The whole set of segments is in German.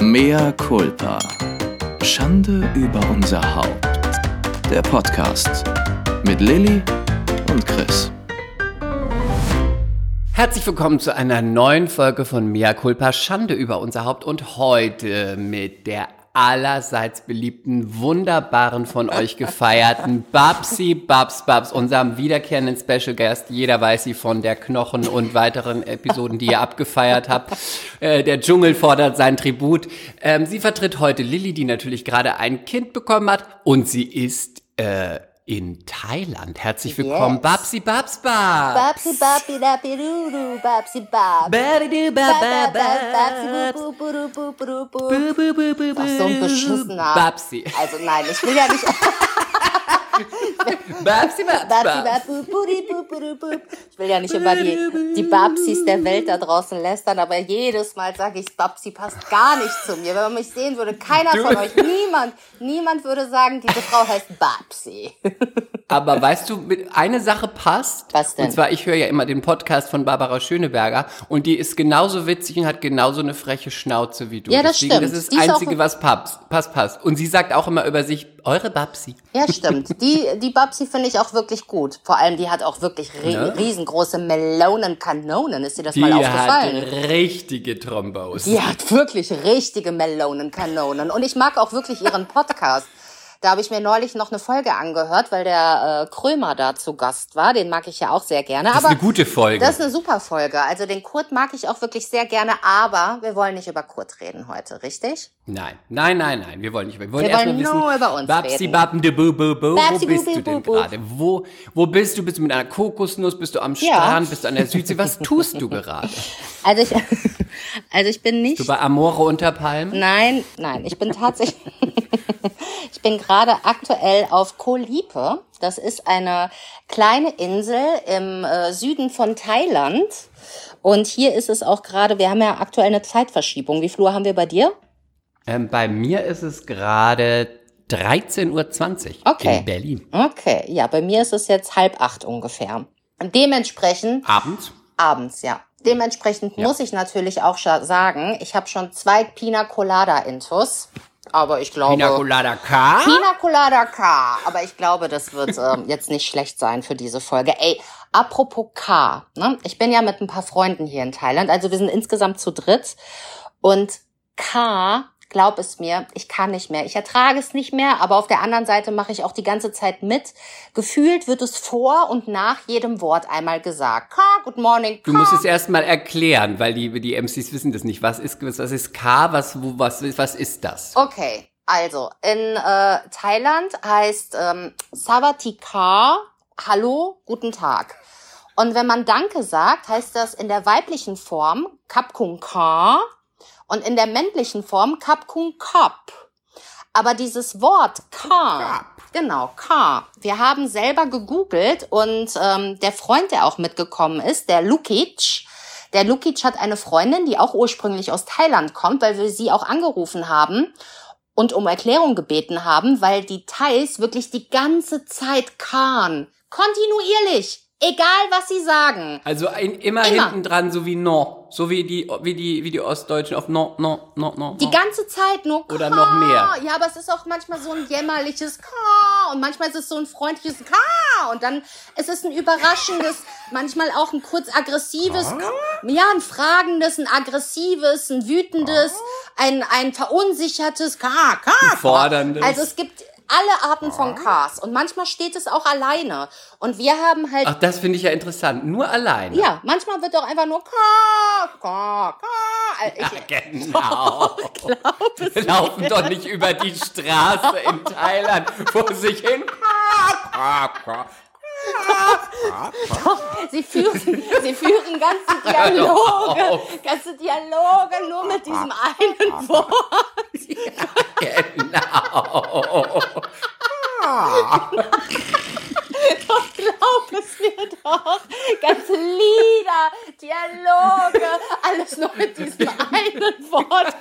Mea culpa. Schande über unser Haupt. Der Podcast mit Lilly und Chris. Herzlich willkommen zu einer neuen Folge von Mea culpa. Schande über unser Haupt und heute mit der allerseits beliebten, wunderbaren, von euch gefeierten Babsi Babs Babs, unserem wiederkehrenden Special Guest. Jeder weiß sie von der Knochen und weiteren Episoden, die ihr abgefeiert habt. Äh, der Dschungel fordert sein Tribut. Ähm, sie vertritt heute Lilly, die natürlich gerade ein Kind bekommen hat und sie ist äh, in Thailand. Herzlich willkommen, Yes. Babsi Babs Babs. Babsi babi dabi doo babsi bab. Babidi ba ba Babsi ba. bu bu bu bu bu bu bu. Bu, bu, bu, bu, Ach, so ein beschissener. Babsi. Also nein, ich will ja nicht. Babsi Babs Babsi Babs. bab bu bu di bu bu du bu. Ich will ja nicht über die, die Babsis der Welt da draußen lästern, aber jedes Mal sage ich, Babsi passt gar nicht zu mir. Wenn man mich sehen würde, keiner Du- von euch, niemand, niemand würde sagen, diese Frau heißt Babsi. Aber weißt du, eine Sache passt. Was denn? Und zwar, ich höre ja immer den Podcast von Barbara Schöneberger und die ist genauso witzig und hat genauso eine freche Schnauze wie du. Ja, das Deswegen, stimmt. Das ist das Einzige, was passt, passt, passt. Und sie sagt auch immer über sich, eure Babsi. Ja, stimmt. Die, die Babsi finde ich auch wirklich gut. Vor allem, die hat auch wirklich ri Ne? riesengroße Melonenkanonen. Ist dir das Die mal hat aufgefallen? richtige Trombos. Die hat wirklich richtige Melonenkanonen. Und ich mag auch wirklich ihren Podcast. Da habe ich mir neulich noch eine Folge angehört, weil der äh, Krömer da zu Gast war. Den mag ich ja auch sehr gerne. Das ist aber eine gute Folge. das ist eine super Folge. Also den Kurt mag ich auch wirklich sehr gerne. Aber wir wollen nicht über Kurt reden heute, richtig? Nein, nein, nein, nein, wir wollen nicht. Wir wollen Wir wollen wissen, nur über uns Babsi, reden. Babende, bu, bu, bu, wo Babsi, bist bu, du bu, denn bu, bu. gerade? Wo, wo bist du? Bist du mit einer Kokosnuss? Bist du am Ja. Strand? Bist du an der Südsee? Was tust du gerade? Also ich, also ich bin nicht Du bei Amore unter Palmen? Nein, nein, ich bin tatsächlich, ich bin gerade aktuell auf Koh Lipe. Das ist eine kleine Insel im äh, Süden von Thailand. Und hier ist es auch gerade, wir haben ja aktuell eine Zeitverschiebung. Wie viel Uhr haben wir bei dir? Ähm, bei mir ist es gerade 13.20 Uhr Okay. in Berlin. Okay, ja, bei mir ist es jetzt halb acht ungefähr. Dementsprechend Abends? abends, ja. Dementsprechend Ja. muss ich natürlich auch sagen, ich habe schon zwei Pina Colada Intus. Aber ich glaube. Pina Colada K? Pina Colada K. Aber ich glaube, das wird ähm, jetzt nicht schlecht sein für diese Folge. Ey, apropos K. Ne? Ich bin ja mit ein paar Freunden hier in Thailand. Also wir sind insgesamt zu dritt. Und K, glaub es mir, ich kann nicht mehr. Ich ertrage es nicht mehr, aber auf der anderen Seite mache ich auch die ganze Zeit mit. Gefühlt wird es vor und nach jedem Wort einmal gesagt. K, good morning, K. Du musst es erstmal erklären, weil die, die MCs wissen das nicht. Was ist, was ist K? Was, wo, was, was ist das? Okay, also in äh, Thailand heißt ähm, Savatika Hallo, guten Tag. Und wenn man Danke sagt, heißt das in der weiblichen Form Kap Kung Ka und in der männlichen Form Kap Kung Kap. Aber dieses Wort Ka, genau, Ka, wir haben selber gegoogelt und ähm, der Freund, der auch mitgekommen ist, der Lukic, der Lukic hat eine Freundin, die auch ursprünglich aus Thailand kommt, weil wir sie auch angerufen haben und um Erklärung gebeten haben, weil die Thais wirklich die ganze Zeit Khan, kontinuierlich, egal was sie sagen. Also ein, immer, Immer. hinten dran, so wie no. So wie die, wie die, wie die Ostdeutschen auf no, no, no, no. Die no. ganze Zeit nur Ka. Oder noch mehr. Ja, aber es ist auch manchmal so ein jämmerliches Ka und manchmal ist es so ein freundliches Ka und dann ist es ein überraschendes, manchmal auch ein kurz aggressives, ja, ein fragendes, ein aggressives, ein wütendes, ein, ein verunsichertes Ka, Ka, Ka. forderndes. Also es gibt alle Arten von Kas und manchmal steht es auch alleine und wir haben halt Ach, das finde ich ja interessant. Nur allein. ja, manchmal wird auch einfach nur Ka, Ka, Ka. Äh, Ich, Genau. Wir laufen doch nicht über die Straße in Thailand vor sich hin. Sie führen, sie führen ganze Dialoge, ganze Dialoge nur mit diesem einen Wort. Genau. Doch glaub es mir doch. Ganze Lieder, Dialoge, alles nur mit diesem einen Wort.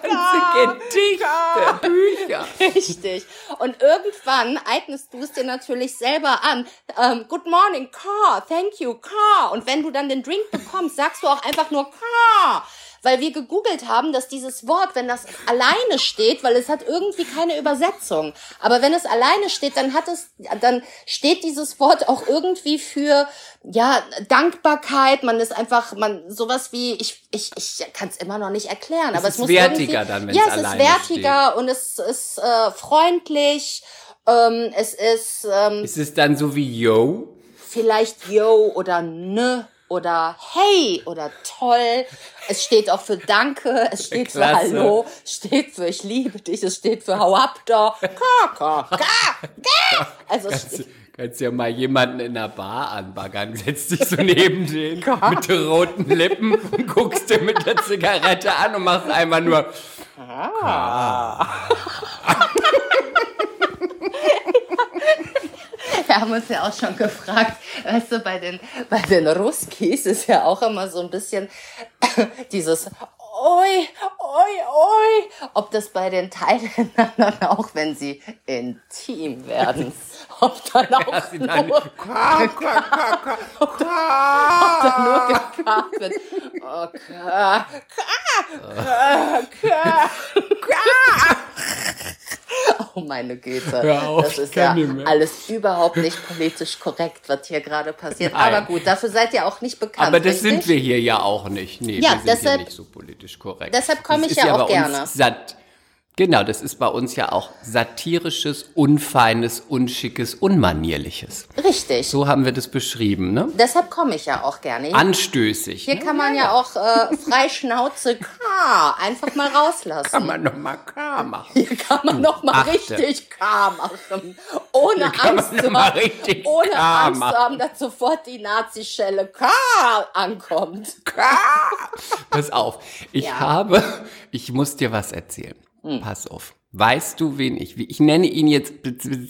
Gedichte, Bücher. Richtig. Und irgendwann eignest du es dir natürlich selber an. Ähm, Good morning, Car, thank you, Car. Und wenn du dann den Drink bekommst, sagst du auch einfach nur Car. Weil wir gegoogelt haben, dass dieses Wort, wenn das alleine steht, weil es hat irgendwie keine Übersetzung, aber wenn es alleine steht, dann hat es, dann steht dieses Wort auch irgendwie für ja Dankbarkeit. Man ist einfach, man sowas wie ich, ich, ich kann es immer noch nicht erklären, Es aber ist es muss wertiger irgendwie, dann, wenn es ja, es ist alleine wertiger und es ist äh, freundlich. Ähm, es ist ähm, Ist es dann so wie Yo? vielleicht yo oder ne oder hey oder toll. Es steht auch für Danke, es steht für Klasse. Hallo, es steht für ich liebe dich, es steht für hau ab da. Ka, ka, ka, ka. Also Kannst, kannst ja mal jemanden in der Bar anbaggern, setzt dich so neben den mit den roten Lippen und guckst dir mit der Zigarette an und machst einfach nur. Wir haben uns ja auch schon gefragt, weißt du, bei den, bei den Ruskis ist ja auch immer so ein bisschen dieses Oi, oi, oi, ob das bei den Thailändern auch, wenn sie intim werden, ob dann auch Dass sie dann- nur, ob dann nur gekarrt wird. Oh, ka, ka, ka, ka. Oh meine Güte, Hör auf, das ist ja alles überhaupt nicht politisch korrekt, was hier gerade passiert. Nein. Aber gut, dafür seid ihr auch nicht bekannt. Aber das richtig? sind wir hier ja auch nicht. Nee, Ja, wir sind deshalb- hier nicht so politisch korrekt. deshalb komme ich ist ja auch gerne. Uns sat genau, das ist bei uns ja auch satirisches, unfeines, unschickes, unmanierliches. Richtig. So haben wir das beschrieben, ne? Deshalb komme ich ja auch gerne. Anstößig. Hier ne? kann man ja auch äh, frei Schnauze K einfach mal rauslassen. Kann man noch mal K machen. Hier kann man noch mal achte. richtig K machen. Ohne Angst, zu haben, ohne K Angst machen. zu haben, dass sofort die Nazi-Schelle K ankommt. Pass auf, ich Ja. habe, ich muss dir was erzählen. Hm. Pass auf. Weißt du, wen ich, ich nenne ihn jetzt,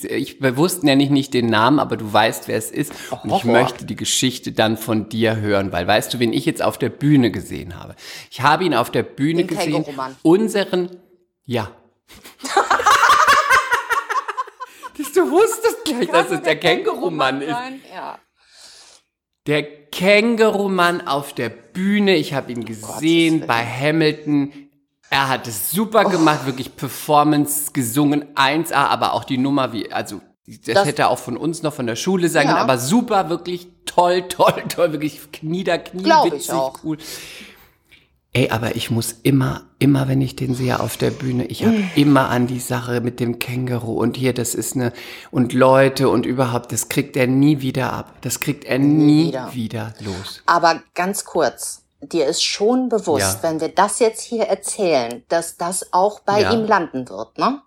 ich bewusst nenne ich nicht den Namen, aber du weißt, wer es ist. Und ich Horror. möchte die Geschichte dann von dir hören, weil weißt du, wen ich jetzt auf der Bühne gesehen habe? Ich habe ihn auf der Bühne Den gesehen. Unseren, ja. Dass du wusstest gleich, dass es der Kängurumann ist. Ja. Der Kängurumann auf der Bühne, ich habe ihn gesehen Willen. bei Hamilton. Er hat es super Oh. gemacht, wirklich Performance gesungen, 1A, aber auch die Nummer wie, also das, Das- hätte auch von uns noch von der Schule sein Ja. können, aber super, wirklich toll, toll, toll, wirklich knieder, knie, Glaub ich witzig, auch. cool. Ey, aber ich muss immer, immer, wenn ich den sehe auf der Bühne, ich habe Mm. immer an die Sache mit dem Känguru und hier, das ist eine, und Leute und überhaupt, das kriegt er nie wieder ab. Das kriegt er nie wieder. wieder los. Aber ganz kurz, dir ist schon bewusst, Ja. wenn wir das jetzt hier erzählen, dass das auch bei Ja. ihm landen wird, ne?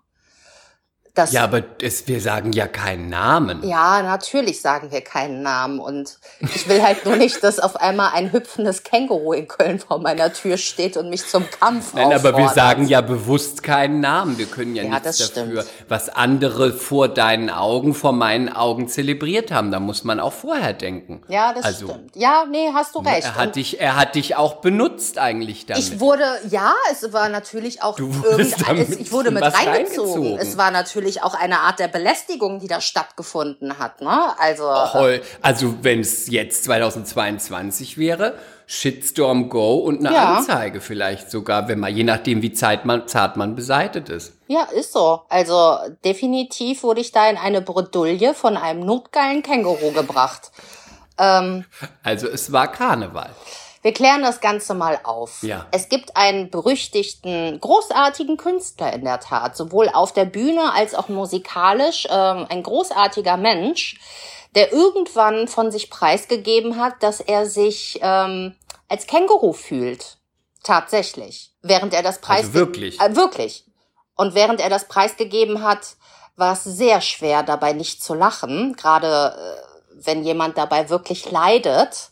Das, Ja, aber es, wir sagen ja keinen Namen. Ja, natürlich sagen wir keinen Namen und ich will halt nur nicht, dass auf einmal ein hüpfendes Känguru in Köln vor meiner Tür steht und mich zum Kampf Nein, aber wir auffordert. sagen ja bewusst keinen Namen. Wir können ja, Ja, nichts dafür, stimmt. was andere vor deinen Augen, vor meinen Augen zelebriert haben. Da muss man auch vorher denken. Ja, das also, stimmt. Ja, nee, hast du recht. Er hat, Und dich, er hat dich auch benutzt eigentlich damit. ich wurde, ja, es war natürlich auch Du wurdest irgendein, es, damit ich wurde mit reingezogen. reingezogen. Es war natürlich auch eine Art der Belästigung, die da stattgefunden hat, ne? Also, Toll. Also wenn es jetzt 2022 wäre, Shitstorm Go und eine Ja. Anzeige vielleicht sogar, wenn man, je nachdem wie zart man, zart man beseitet ist. ja, ist so. Also, definitiv wurde ich da in eine Bredouille von einem notgeilen Känguru gebracht. Ähm, Also es war Karneval. Wir klären das Ganze mal auf. Ja. Es gibt einen berüchtigten, großartigen Künstler in der Tat, sowohl auf der Bühne als auch musikalisch, ähm, ein großartiger Mensch, der irgendwann von sich preisgegeben hat, dass er sich ähm, als Känguru fühlt. Tatsächlich. Während er das Preis Also wirklich? Äh, wirklich. Und während er das preisgegeben hat, war es sehr schwer, dabei nicht zu lachen. Gerade äh, wenn jemand dabei wirklich leidet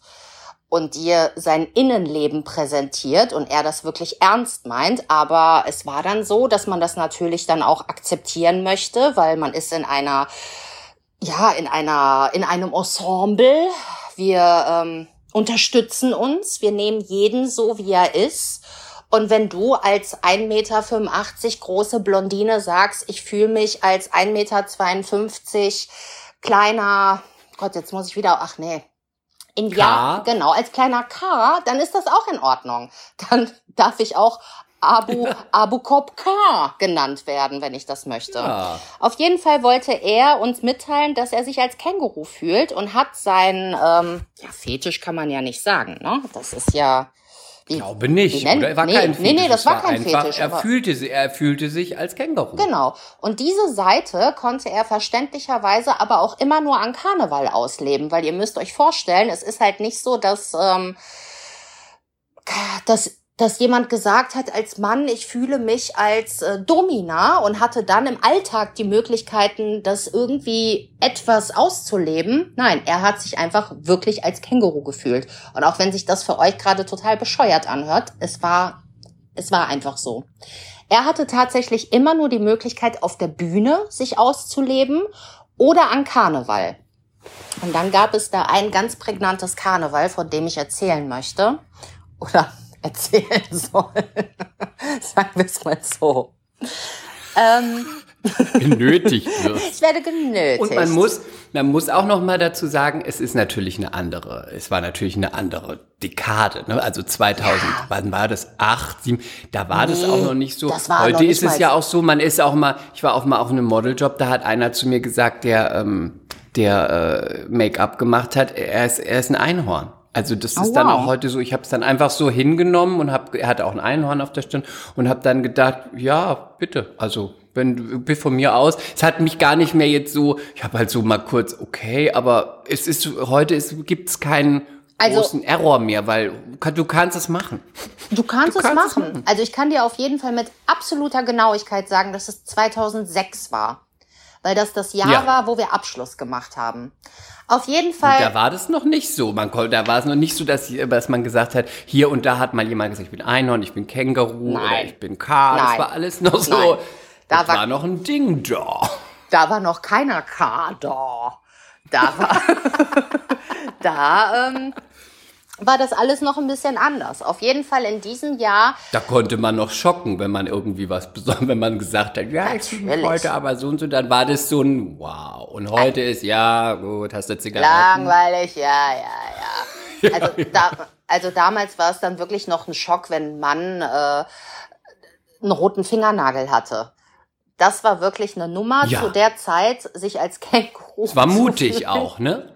und dir sein Innenleben präsentiert und er das wirklich ernst meint. Aber es war dann so, dass man das natürlich dann auch akzeptieren möchte, weil man ist in einer, ja, in einer, in einem Ensemble. Wir ähm, unterstützen uns. Wir nehmen jeden so, wie er ist. Und wenn du als 1,85 Meter große Blondine sagst, ich fühle mich als 1,52 Meter kleiner, Gott, jetzt muss ich wieder, ach nee, in ja, genau, als kleiner K, dann ist das auch in Ordnung. Dann darf ich auch Abu, Abu Kop K genannt werden, wenn ich das möchte. Ja. Auf jeden Fall wollte er uns mitteilen, dass er sich als Känguru fühlt und hat sein, ähm, ja, Fetisch kann man ja nicht sagen, ne? Das ist ja, glaube nicht, oder? Er war nee, kein Fetisch. Nee, nee, das war, war kein einfach, Fetisch. Er fühlte, er fühlte sich als Känguru. Genau. Und diese Seite konnte er verständlicherweise aber auch immer nur an Karneval ausleben, weil ihr müsst euch vorstellen, es ist halt nicht so, dass, ähm, dass dass jemand gesagt hat als Mann, ich fühle mich als äh, Domina und hatte dann im Alltag die Möglichkeiten, das irgendwie etwas auszuleben. Nein, er hat sich einfach wirklich als Känguru gefühlt. Und auch wenn sich das für euch gerade total bescheuert anhört, es war, es war einfach so. Er hatte tatsächlich immer nur die Möglichkeit, auf der Bühne sich auszuleben oder an Karneval. Und dann gab es da ein ganz prägnantes Karneval, von dem ich erzählen möchte. Oder erzählen soll. Sagen wir es mal so. Ähm, genötigt wird. Ich werde genötigt. Und man muss, man muss auch noch mal dazu sagen, es ist natürlich eine andere, es war natürlich eine andere Dekade. Ne? Also 2000, ja. wann war das? Acht, sieben, da war nee, das auch noch nicht so. Heute ist es ja auch so, man ist auch mal, ich war auch mal auf einem Modeljob, da hat einer zu mir gesagt, der, ähm, der äh, Make-up gemacht hat, er ist, er ist ein Einhorn. Also das oh, ist dann wow. auch heute so, ich habe es dann einfach so hingenommen und habe, er hatte auch ein Einhorn auf der Stirn und habe dann gedacht, ja, bitte, also wenn du von mir aus, es hat mich gar nicht mehr jetzt so, ich habe halt so mal kurz, okay, aber es ist heute ist, gibt es keinen also, großen Error mehr, weil du kannst es machen. Du kannst, du kannst es, machen. es machen. Also ich kann dir auf jeden Fall mit absoluter Genauigkeit sagen, dass es 2006 war, weil das das Jahr ja. war, wo wir Abschluss gemacht haben. Auf jeden Fall. Und da war das noch nicht so. Man da war es noch nicht so, dass, dass man gesagt hat, hier und da hat mal jemand gesagt, ich bin Einhorn, ich bin Känguru Nein. oder ich bin K. Nein. Das war alles noch so. Nein. Da war, war, noch ein Ding da. Da war noch keiner K da. Da war, da, ähm, war das alles noch ein bisschen anders. Auf jeden Fall in diesem Jahr. Da konnte man noch schocken, wenn man irgendwie was besonders, wenn man gesagt hat, ja, ich bin heute aber so und so, dann war das so ein Wow. Und heute ist, ja, gut, hast du Zigaretten? Langweilig, ja, ja, ja. Also, da, also damals war es dann wirklich noch ein Schock, wenn ein Mann äh, einen roten Fingernagel hatte. Das war wirklich eine Nummer ja. zu der Zeit, sich als Känguru. Es war mutig auch, ne?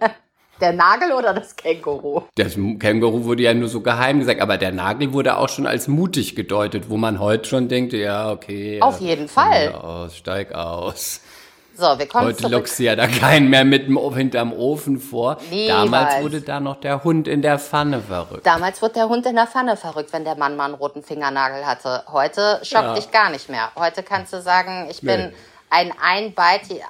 Der Nagel oder das Känguru? Das Känguru wurde ja nur so geheim gesagt, aber der Nagel wurde auch schon als mutig gedeutet, wo man heute schon denkt, ja, okay. Auf jeden Fall. Aus, steig aus. So, wir kommen Heute zurück. lockst du ja da keinen mehr mit dem, hinterm Ofen vor. Niemals. Damals wurde da noch der Hund in der Pfanne verrückt. Damals wurde der Hund in der Pfanne verrückt, wenn der Mann mal einen roten Fingernagel hatte. Heute schockt ja. dich gar nicht mehr. Heute kannst du sagen, ich bin nee. ein,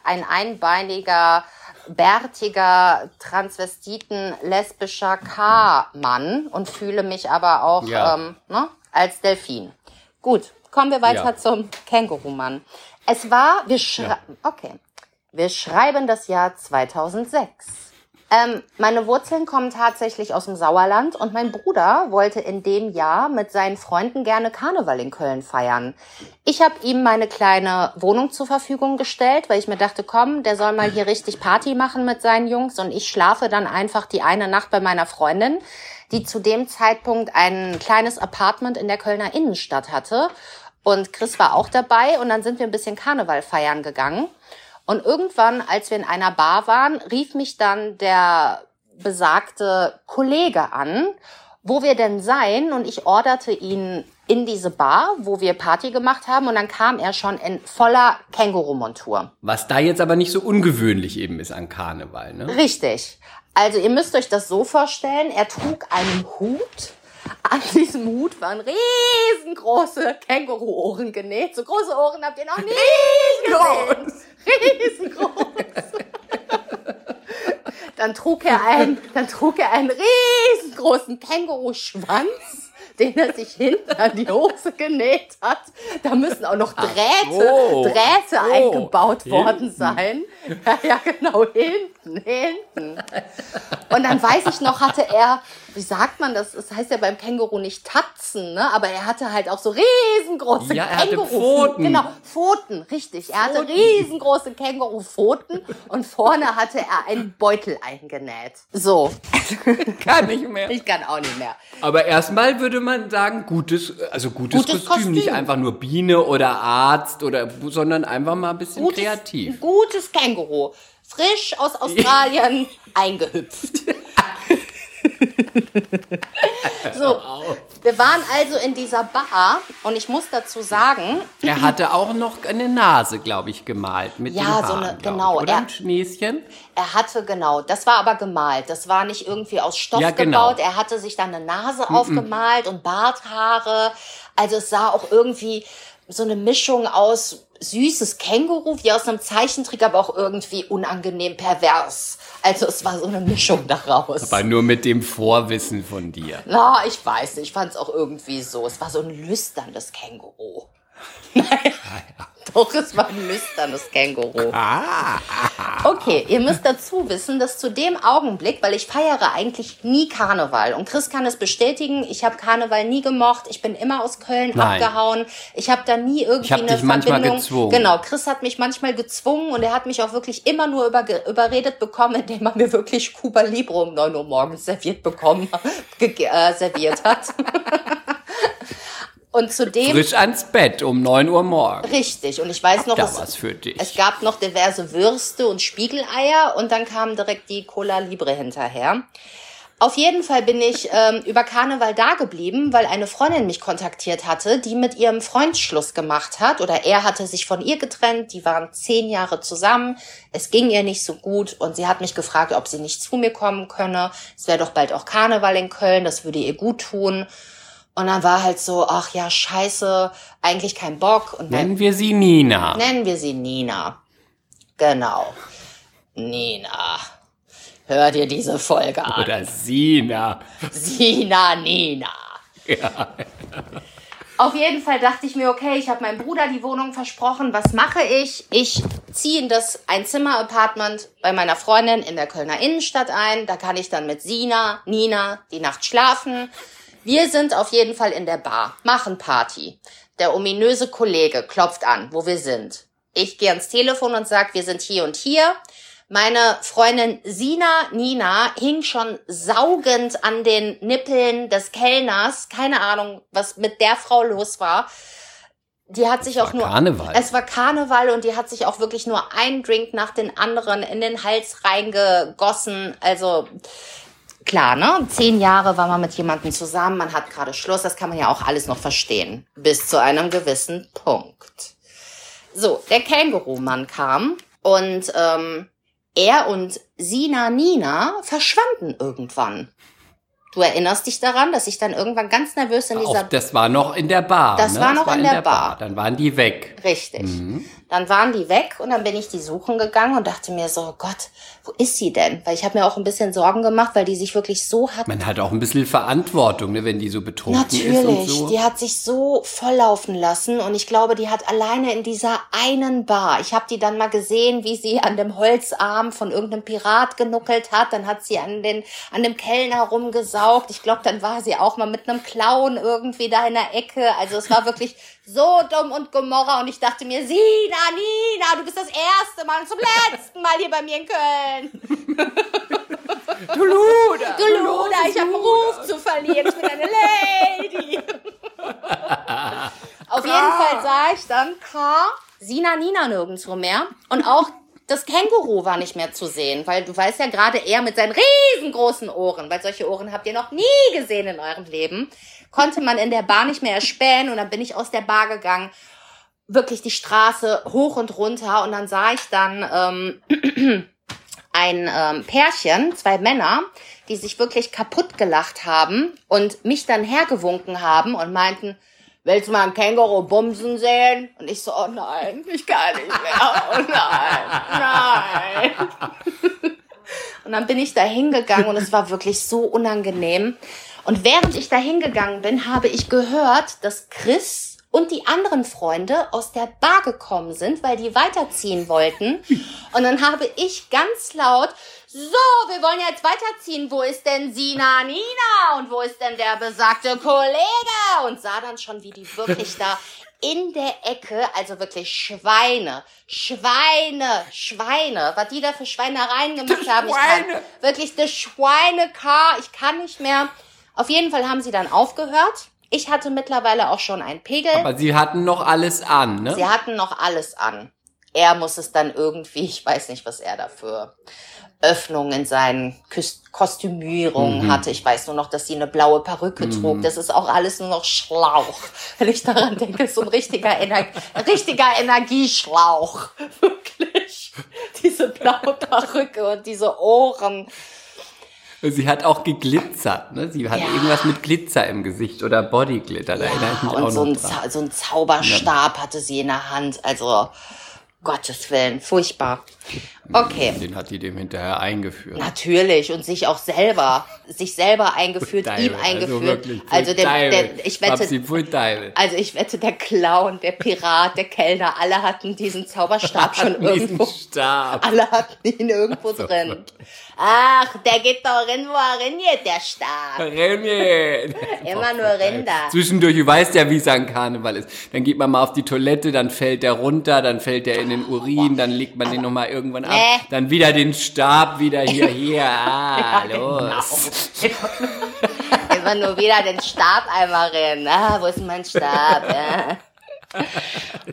ein einbeiniger bärtiger, transvestiten, lesbischer K-Mann und fühle mich aber auch ja. ähm, ne, als Delfin. Gut, kommen wir weiter ja. zum Känguru-Mann. Es war, wir schreiben, ja. okay, wir schreiben das Jahr 2006. Ähm, meine Wurzeln kommen tatsächlich aus dem Sauerland und mein Bruder wollte in dem Jahr mit seinen Freunden gerne Karneval in Köln feiern. Ich habe ihm meine kleine Wohnung zur Verfügung gestellt, weil ich mir dachte, komm, der soll mal hier richtig Party machen mit seinen Jungs und ich schlafe dann einfach die eine Nacht bei meiner Freundin, die zu dem Zeitpunkt ein kleines Apartment in der Kölner Innenstadt hatte. Und Chris war auch dabei und dann sind wir ein bisschen Karneval feiern gegangen. Und irgendwann, als wir in einer Bar waren, rief mich dann der besagte Kollege an, wo wir denn seien. Und ich orderte ihn in diese Bar, wo wir Party gemacht haben. Und dann kam er schon in voller Känguru-Montur. Was da jetzt aber nicht so ungewöhnlich eben ist an Karneval, ne? Richtig. Also ihr müsst euch das so vorstellen, er trug einen Hut, an diesem Hut waren riesengroße Känguru-Ohren genäht. So große Ohren habt ihr noch nie gesehen. Riesengroß. Dann trug er einen, dann trug er einen riesengroßen Känguru-Schwanz den er sich hinten an die Hose genäht hat. Da müssen auch noch Drähte, so. Drähte so. eingebaut worden sein. Ja, ja, genau, hinten, hinten. Und dann weiß ich noch, hatte er wie sagt man das? Das heißt ja beim Känguru nicht Tatzen, ne? Aber er hatte halt auch so riesengroße Ja, Känguru Pfoten. Genau, Pfoten, richtig. Er hatte riesengroße Känguru-Pfoten und vorne hatte er einen Beutel eingenäht. So, Kann nicht mehr. ich kann auch nicht mehr. Aber erstmal würde man sagen, gutes, also gutes, Gutes Kostüm, nicht Kostüm. einfach nur Biene oder Arzt oder, sondern einfach mal ein bisschen Gutes, kreativ. Gutes Känguru. Frisch aus Australien eingehüpft. so, wir waren also in dieser Bar und ich muss dazu sagen, Er hatte auch noch eine Nase, glaube ich, gemalt mit Ja, den Haaren, so eine- genau, Ich. Oder er- ein Schneeschen. er hatte genau, das war aber gemalt. Das war nicht irgendwie aus Stoff Ja, genau. gebaut. Er hatte sich dann eine Nase aufgemalt und Barthaare. Also es sah auch irgendwie so eine Mischung aus süßes Känguru, wie aus einem Zeichentrick, aber auch irgendwie unangenehm pervers. Also es war so eine Mischung daraus. Aber nur mit dem Vorwissen von dir. Na, ich weiß nicht, ich fand es auch irgendwie so. Es war so ein lüsternes Känguru. Naja, doch, es war ein lüsternes Känguru. Okay, ihr müsst dazu wissen, dass zu dem Augenblick, weil ich feiere eigentlich nie Karneval und Chris kann es bestätigen, ich habe Karneval nie gemocht, ich bin immer aus Köln Nein. abgehauen, ich habe da nie irgendwie Ich hab eine dich manchmal Verbindung. gezwungen. Genau, Chris hat mich manchmal gezwungen und er hat mich auch wirklich immer nur über, überredet bekommen, indem er mir wirklich Cuba Libre um 9 Uhr morgens serviert bekommen, äh, serviert hat. und zudem Frisch ans Bett um 9 Uhr morgens. Richtig. Und ich weiß noch, Da es, was für dich. es gab noch diverse Würste und Spiegeleier und dann kam direkt die Cola Libre hinterher. Auf jeden Fall bin ich ähm, über Karneval da geblieben, weil eine Freundin mich kontaktiert hatte, die mit ihrem Freund Schluss gemacht hat oder er hatte sich von ihr getrennt. Die waren zehn Jahre zusammen. Es ging ihr nicht so gut und sie hat mich gefragt, ob sie nicht zu mir kommen könne. Es wäre doch bald auch Karneval in Köln, das würde ihr gut tun. Und dann war halt so, ach ja, scheiße, eigentlich kein Bock. Und Nennen wir sie Nina. Nennen wir sie Nina. Genau. Nina. Hör dir diese Folge an. Oder Sina. Sina Nina. Auf jeden Fall dachte ich mir, okay, ich habe meinem Bruder die Wohnung versprochen. Was mache ich? Ich ziehe in das Einzimmer-Apartment bei meiner Freundin in der Kölner Innenstadt ein. Da kann ich dann mit Sina, Nina die Nacht schlafen. Wir sind auf jeden Fall in der Bar, machen Party. Der ominöse Kollege klopft an, wo wir sind. Ich gehe ans Telefon und sag, wir sind hier und hier. Meine Freundin Sina Nina hing schon saugend an den Nippeln des Kellners. Keine Ahnung, was mit der Frau los war. Die hat sich auch war nur. Karneval. Es war Karneval und die hat sich auch wirklich nur einen Drink nach den anderen in den Hals reingegossen. Also klar, ne? Zehn Jahre war man mit jemandem zusammen, man hat gerade Schluss, das kann man ja auch alles noch verstehen. Bis zu einem gewissen Punkt. So, der Känguru-Mann kam und ähm, er und Sina Nina verschwanden irgendwann. Du erinnerst dich daran, dass ich dann irgendwann ganz nervös in dieser Auf, das war noch in der Bar. Das ne? war noch in der Bar. Dann waren die weg. Richtig. Dann waren die weg und dann bin ich die suchen gegangen und dachte mir so, oh Gott, wo ist sie denn? Weil ich habe mir auch ein bisschen Sorgen gemacht, weil die sich wirklich so hat. Man hat auch ein bisschen Verantwortung, ne, wenn die so betrunken ist und Natürlich, so. die hat sich so volllaufen lassen und ich glaube, die hat alleine in dieser einen Bar. Ich habe die dann mal gesehen, wie sie an dem Holzarm von irgendeinem Pirat genuckelt hat. Dann hat sie an den an dem Kellner rumgesaugt. Ich glaube, dann war sie auch mal mit einem Clown irgendwie da in der Ecke. Also es war wirklich so dumm und Gomorra und ich dachte mir, Sina, Nina, du bist das erste Mal und zum letzten Mal hier bei mir in Köln. Du Luder! Du Luda, ich habe einen Ruf zu verlieren. Ich bin eine Lady. Auf jeden Fall sah ich dann K. Sina Nina nirgendwo mehr. Und auch das Känguru war nicht mehr zu sehen, weil du weißt ja gerade er mit seinen riesengroßen Ohren, weil solche Ohren habt ihr noch nie gesehen in eurem Leben, konnte man in der Bar nicht mehr erspähen und dann bin ich aus der Bar gegangen, wirklich die Straße hoch und runter und dann sah ich dann ähm, ein ähm, Pärchen, zwei Männer, die sich wirklich kaputt gelacht haben und mich dann hergewunken haben und meinten, willst du mal ein Känguru bumsen sehen? Und ich so, oh nein, ich kann nicht mehr, oh nein, nein. Und dann bin ich da hingegangen und es war wirklich so unangenehm. Und während ich da hingegangen bin, habe ich gehört, dass Chris und die anderen Freunde aus der Bar gekommen sind, weil die weiterziehen wollten. Und dann habe ich ganz laut, so, wir wollen jetzt weiterziehen. Wo ist denn Sina Nina? Und wo ist denn der besagte Kollege? Und sah dann schon, wie die wirklich da in der Ecke, also wirklich Schweine, Schweine, Schweine, was die da für Schweinereien gemacht haben. Ich kann, wirklich das Schweinekar, ich kann nicht mehr. Auf jeden Fall haben sie dann aufgehört. Ich hatte mittlerweile auch schon einen Pegel. Aber sie hatten noch alles an, ne? Sie hatten noch alles an. Er muss es dann irgendwie, ich weiß nicht, was er dafür Öffnungen in seinen Küst Kostümierungen Mhm. hatte. Ich weiß nur noch, dass sie eine blaue Perücke trug. Das ist auch alles nur noch Schlauch. Wenn ich daran denke, so ein richtiger, Ener richtiger Energieschlauch. Wirklich. Diese blaue Perücke und diese Ohren. Sie hat auch geglitzert, ne? Sie hat Ja. irgendwas mit Glitzer im Gesicht oder Bodyglitter, da erinnere ich mich und auch so noch ein, dran. Zau so ein Zauberstab hatte sie in der Hand. Also, Gottes Willen, furchtbar. Okay. Den hat die dem hinterher eingeführt. Natürlich und sich auch selber, sich selber eingeführt, Teufel, ihm eingeführt. wirklich, Also, der, der, ich wette, also ich wette, der Clown, der Pirat, der Kellner, alle hatten diesen Zauberstab schon irgendwo. Stab. Alle hatten ihn irgendwo so. drin. Ach, der geht doch rein, wo er rein geht, der Stab. Rennen. Immer nur Rinder. Zwischendurch, du weißt ja, wie es an Karneval ist. Dann geht man mal auf die Toilette, dann fällt der runter, dann fällt der in den Urin, dann legt man den nochmal irgendwann ab. Nee. Dann wieder den Stab, wieder hier, hier, ah, los. Immer nur wieder den Stab einmal rein. Ah, wo ist mein Stab? Ja.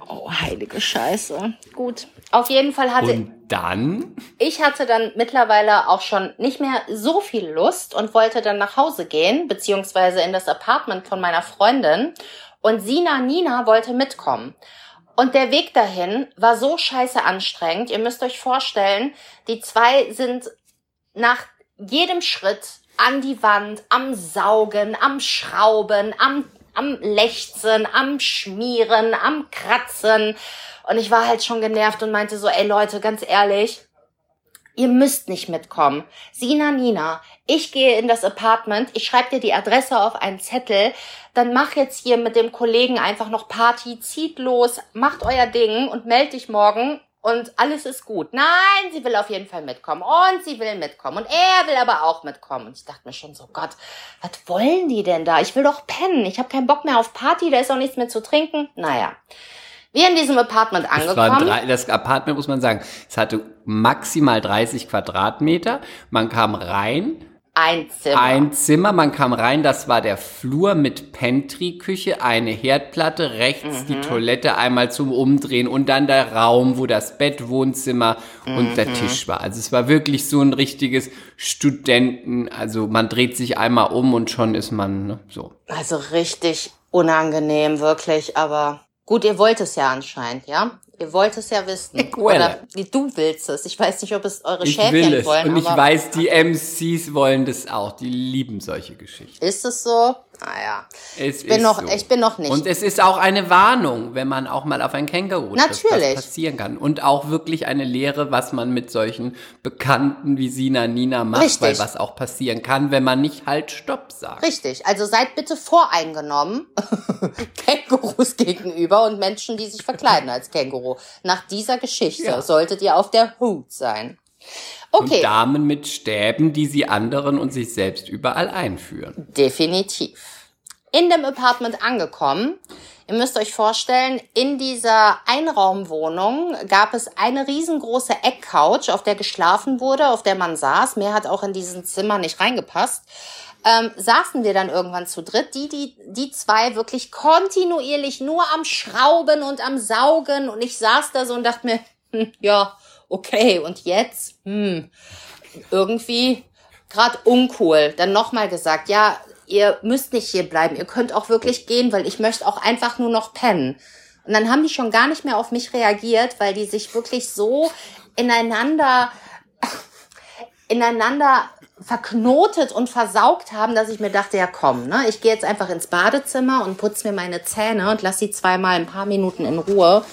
Oh, heilige Scheiße. Gut. Auf jeden Fall hatte Und dann, ich hatte dann mittlerweile auch schon nicht mehr so viel Lust und wollte dann nach Hause gehen, beziehungsweise in das Apartment von meiner Freundin. Und Sina Nina wollte mitkommen. Und der Weg dahin war so scheiße anstrengend. Ihr müsst euch vorstellen, die zwei sind nach jedem Schritt an die Wand, am Saugen, am Schrauben, am, am Lechzen, am Schmieren, am Kratzen. Und ich war halt schon genervt und meinte so, ey Leute, ganz ehrlich, ihr müsst nicht mitkommen. Sina Nina, ich gehe in das Apartment, ich schreibe dir die Adresse auf einen Zettel, dann mach jetzt hier mit dem Kollegen einfach noch Party, zieht los, macht euer Ding und meldet dich morgen und alles ist gut. Nein, sie will auf jeden Fall mitkommen und sie will mitkommen und er will aber auch mitkommen. Und ich dachte mir schon so, Gott, was wollen die denn da? Ich will doch pennen, ich habe keinen Bock mehr auf Party, da ist auch nichts mehr zu trinken. Naja, wir in diesem Apartment angekommen. drei, das Apartment, muss man sagen, es hatte maximal 30 Quadratmeter. Man kam rein, Ein Zimmer. Ein Zimmer, man kam rein, das war der Flur mit Pantry-Küche, eine Herdplatte, rechts Mhm. die Toilette einmal zum Umdrehen und dann der Raum, wo das Bett, Wohnzimmer und Mhm. der Tisch war. Also es war wirklich so ein richtiges Studenten, also man dreht sich einmal um und schon ist man ne, so. Also richtig unangenehm, wirklich, aber gut, ihr wollt es ja anscheinend, ja? Ihr wollt es ja wissen. Ich will Oder wie du willst es. Ich weiß nicht, ob es eure Ich Schäfchen will es wollen, und ich weiß, die MCs wollen das auch, die lieben solche Geschichten. ist es so? Naja. Es Ich bin ist noch, so. ich bin noch nicht. Und es ist auch eine Warnung, wenn man auch mal auf ein Känguru trifft, was passieren kann. Und auch wirklich eine Lehre, was man mit solchen Bekannten wie Sina Nina macht, Richtig. weil was auch passieren kann, wenn man nicht halt Stopp sagt. Richtig. Also seid bitte voreingenommen Kängurus gegenüber und Menschen, die sich verkleiden als Känguru. Nach dieser Geschichte Ja. solltet ihr auf der Hut sein. Okay, Und Damen mit Stäben, die sie anderen und sich selbst überall einführen. definitiv. In dem Apartment angekommen. Ihr müsst euch vorstellen, in dieser Einraumwohnung gab es eine riesengroße Eckcouch, auf der geschlafen wurde, auf der man saß. Mehr hat auch in diesen Zimmer nicht reingepasst. Ähm, saßen wir dann irgendwann zu dritt, die, die, die zwei wirklich kontinuierlich nur am Schrauben und am Saugen und ich saß da so und dachte mir, hm, ja, okay, und jetzt? Hm, irgendwie gerade uncool. Dann nochmal gesagt, ja, ihr müsst nicht hier bleiben, ihr könnt auch wirklich gehen, weil ich möchte auch einfach nur noch pennen. Und dann haben die schon gar nicht mehr auf mich reagiert, weil die sich wirklich so ineinander, ineinander verknotet und versaugt haben, dass ich mir dachte, ja komm, ne, ich gehe jetzt einfach ins Badezimmer und putze mir meine Zähne und lass sie zweimal ein paar Minuten in Ruhe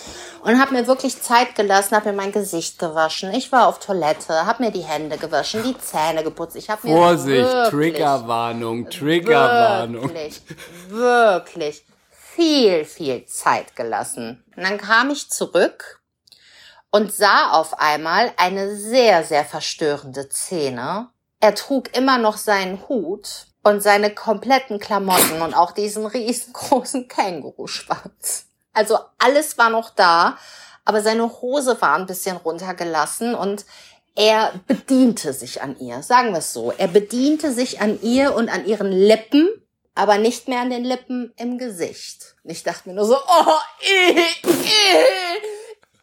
und habe mir wirklich Zeit gelassen, habe mir mein Gesicht gewaschen. Ich war auf Toilette, habe mir die Hände gewaschen, die Zähne geputzt. Ich habe mir Vorsicht, wirklich, Triggerwarnung, Triggerwarnung. Wirklich, wirklich viel, viel Zeit gelassen. Und dann kam ich zurück und sah auf einmal eine sehr, sehr verstörende Szene. Er trug immer noch seinen Hut und seine kompletten Klamotten und auch diesen riesengroßen Känguruschwanz. Also alles war noch da, aber seine Hose war ein bisschen runtergelassen und er bediente sich an ihr, sagen wir es so. Er bediente sich an ihr und an ihren Lippen, aber nicht mehr an den Lippen im Gesicht. Und ich dachte mir nur so, oh, eh, eh,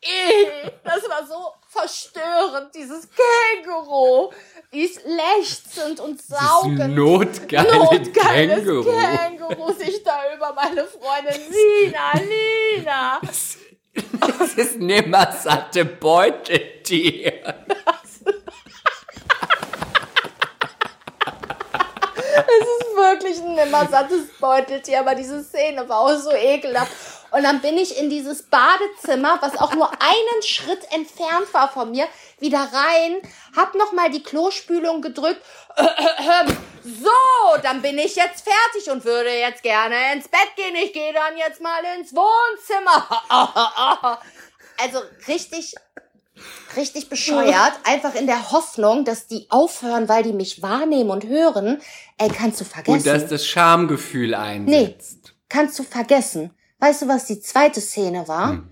eh. Das war so verstörend, dieses Känguru. Die ist lechzend und saugend. Notgeile Notgeiles Känguru. Känguru sich da über meine Freundin Lina, Lina. Das ist nimmer satte Beutetier. Es ist wirklich ein nimmersattes Beuteltier, aber diese Szene war auch so ekelhaft. Und dann bin ich in dieses Badezimmer, was auch nur einen Schritt entfernt war von mir, wieder rein, hab nochmal die Klospülung gedrückt. So, dann bin ich jetzt fertig und würde jetzt gerne ins Bett gehen. Ich gehe dann jetzt mal ins Wohnzimmer. Also richtig richtig bescheuert, einfach in der Hoffnung, dass die aufhören, weil die mich wahrnehmen und hören. Ey, kannst du vergessen. Und dass das Schamgefühl Nee, einsetzt. kannst du vergessen. Weißt du, was die zweite Szene war? Hm.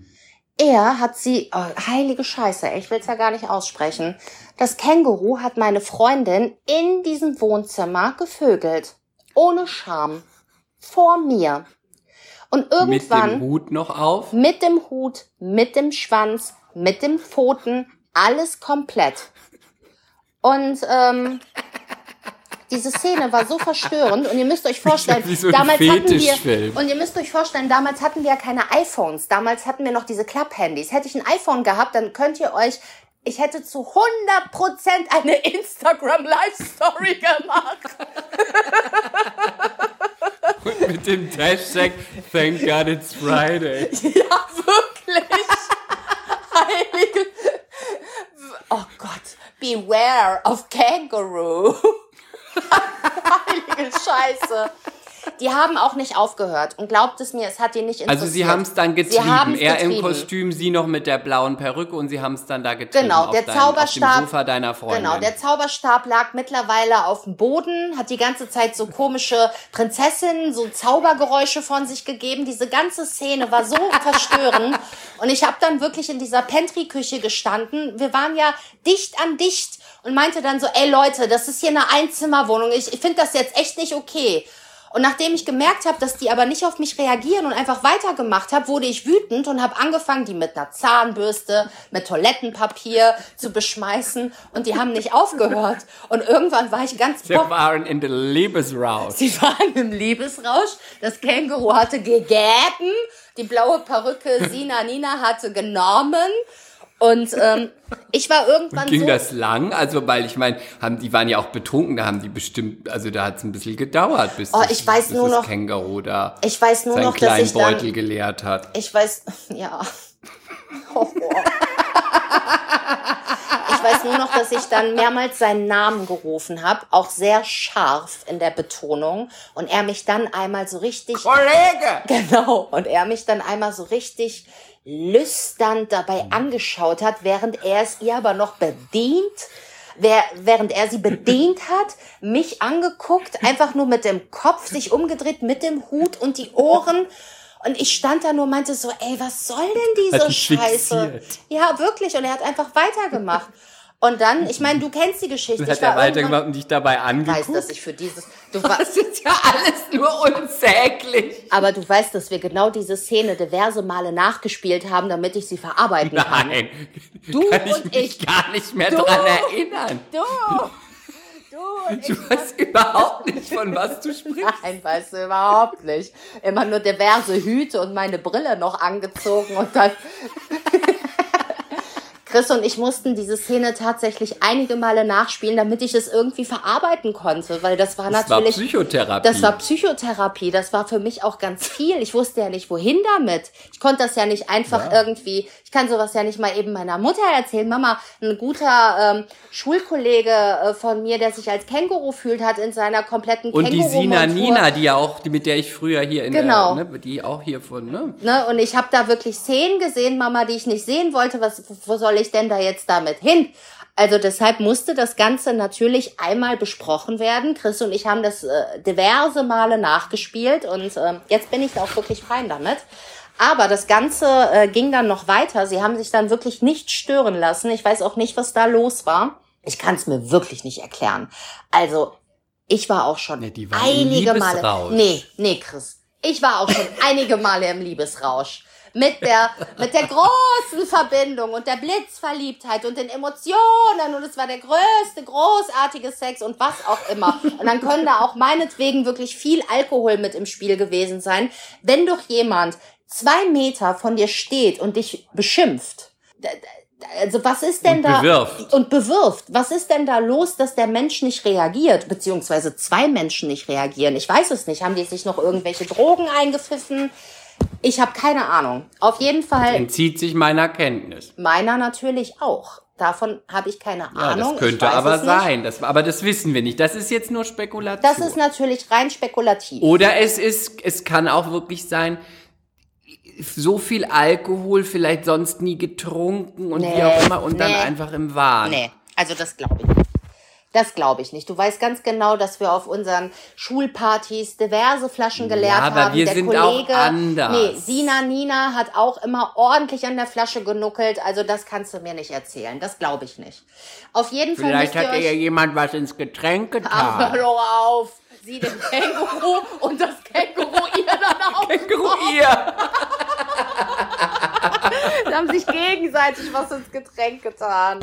Er hat sie, oh, heilige Scheiße, ich will's ja gar nicht aussprechen. Das Känguru hat meine Freundin in diesem Wohnzimmer gevögelt. Ohne Scham. Vor mir. Und Mit irgendwann dem Hut noch auf. mit dem Hut, mit dem Schwanz, mit dem Pfoten, alles komplett. Und ähm, diese Szene war so verstörend und ihr müsst euch vorstellen, so damals hatten wir und ihr müsst euch vorstellen, damals hatten wir ja keine iPhones, damals hatten wir noch diese Klapphandys. Hätte ich ein iPhone gehabt, dann könnt ihr euch ich hätte zu 100% eine Instagram Live Story gemacht. Und mit dem Hashtag Thank God it's Friday. Ja, wirklich. Heilige. Oh Gott. Beware of Kangaroo. Heilige Scheiße. Die haben auch nicht aufgehört. Und glaubt es mir, es hat die nicht interessiert. Also sie haben es dann getrieben. er im getrieben. Kostüm, sie noch mit der blauen Perücke und sie haben es dann da getrieben. Genau, der dein, Zauberstab. Auf dem Sofa deiner Freundin. Genau, der Zauberstab lag mittlerweile auf dem Boden, hat die ganze Zeit so komische Prinzessinnen, so Zaubergeräusche von sich gegeben. Diese ganze Szene war so verstörend. Und ich habe dann wirklich in dieser Pantry-Küche gestanden. Wir waren ja dicht an dicht und meinte dann so, ey Leute, das ist hier eine Einzimmerwohnung. Ich, ich finde das jetzt echt nicht okay. Und nachdem ich gemerkt habe, dass die aber nicht auf mich reagieren und einfach weitergemacht habe, wurde ich wütend und habe angefangen, die mit einer Zahnbürste, mit Toilettenpapier zu beschmeißen. Und die haben nicht aufgehört. Und irgendwann war ich ganz Sie waren in der Liebesrausch. Sie waren im Liebesrausch. Das Känguru hatte gegeben. Die blaue Perücke Sina Nina hatte genommen. Und ähm, ich war irgendwann Ging so... das lang? Also, weil ich meine, haben die waren ja auch betrunken, da haben die bestimmt, also da hat es ein bisschen gedauert, bis, Oh, das, ich weiß bis nur das noch- Känguru da Ich weiß nur seinen noch, dass kleinen ich dann... Beutel geleert hat. Ich weiß, ja. Horror. Ich weiß nur noch, dass ich dann mehrmals seinen Namen gerufen habe, auch sehr scharf in der Betonung. Und er mich dann einmal so richtig, Kollege! genau, und er mich dann einmal so richtig lüsternd dabei angeschaut hat, während er es ihr aber noch bedient. Während er sie bedient hat, mich angeguckt, einfach nur mit dem Kopf, sich umgedreht mit dem Hut und die Ohren. Und ich stand da nur und meinte so, ey, was soll denn diese Scheiße? fixiert. Ja, wirklich. Und er hat einfach weitergemacht. Und dann, ich meine, du kennst die Geschichte. Dann Ich hat er weitergemacht und dich dabei Ich weiß, angeguckt. dass ich für dieses, du Das weißt, ist ja alles nur unsäglich. aber du weißt, dass wir genau diese Szene diverse Male nachgespielt haben, damit ich sie verarbeiten kann. Nein, Du kann ich und mich ich. gar nicht mehr Du. dran erinnern. Du! Du und Du ich. weißt überhaupt nicht, von was du sprichst. Nein, weißt du überhaupt nicht. Immer nur diverse Hüte und meine Brille noch angezogen und dann Chris und ich mussten diese Szene tatsächlich einige Male nachspielen, damit ich es irgendwie verarbeiten konnte, weil das war Das natürlich. war Psychotherapie. Das war Psychotherapie, das war für mich auch ganz viel. Ich wusste ja nicht, wohin damit. Ich konnte das ja nicht einfach irgendwie, ich kann sowas ja nicht mal eben meiner Mutter erzählen. Mama, ein guter ähm, Schulkollege äh, von mir, der sich als Känguru fühlt, hat in seiner kompletten Und die Sina Nina, die ja auch, die, mit der ich früher hier in Genau. der, ne, die auch hier von, ne? Ne, und ich habe da wirklich Szenen gesehen, Mama, die ich nicht sehen wollte. Was, wo soll ich denn da jetzt damit hin? Also deshalb musste das Ganze natürlich einmal besprochen werden. Chris und ich haben das äh, diverse Male nachgespielt und äh, jetzt bin ich da auch wirklich fein damit. Aber das Ganze äh, ging dann noch weiter. Sie haben sich dann wirklich nicht stören lassen. Ich weiß auch nicht, was da los war. Ich kann es mir wirklich nicht erklären. Also ich war auch schon im einige Male. Nee, nee, Chris. Ich war auch schon einige Male im Liebesrausch. Mit der, mit der großen Verbindung und der Blitzverliebtheit und den Emotionen und es war der größte, großartige Sex und was auch immer. Und dann können da auch meinetwegen wirklich viel Alkohol mit im Spiel gewesen sein. Wenn doch jemand zwei Meter von dir steht und dich beschimpft, also was ist denn Und da bewirft. und bewirft? Was ist denn da los, dass der Mensch nicht reagiert, beziehungsweise zwei Menschen nicht reagieren? Ich weiß es nicht. Haben die sich noch irgendwelche Drogen eingepfiffen? Ich habe keine Ahnung. Auf jeden Fall Entzieht sich meiner Kenntnis. meiner natürlich auch. Davon habe ich keine Ja, Ahnung. das könnte ich weiß aber es nicht. sein. Das, aber das wissen wir nicht. Das ist jetzt nur Spekulation. Das ist natürlich rein spekulativ. Oder es ist, es kann auch wirklich sein, so viel Alkohol, vielleicht sonst nie getrunken und wie Nee, auch immer und dann nee. einfach im Wahn. Nee, also das glaube ich nicht. Das glaube ich nicht. Du weißt ganz genau, dass wir auf unseren Schulpartys diverse Flaschen geleert aber haben. wir der sind auch Kollege, anders. Nee, Sina Nina hat auch immer ordentlich an der Flasche genuckelt. Also das kannst du mir nicht erzählen. Das glaube ich nicht. Auf jeden Fall Vielleicht hat ihr ja jemand was ins Getränk getan. hör doch auf. Sie den Känguru und das Känguru ihr dann auch. Känguru ihr. Sie haben sich gegenseitig was ins Getränk getan.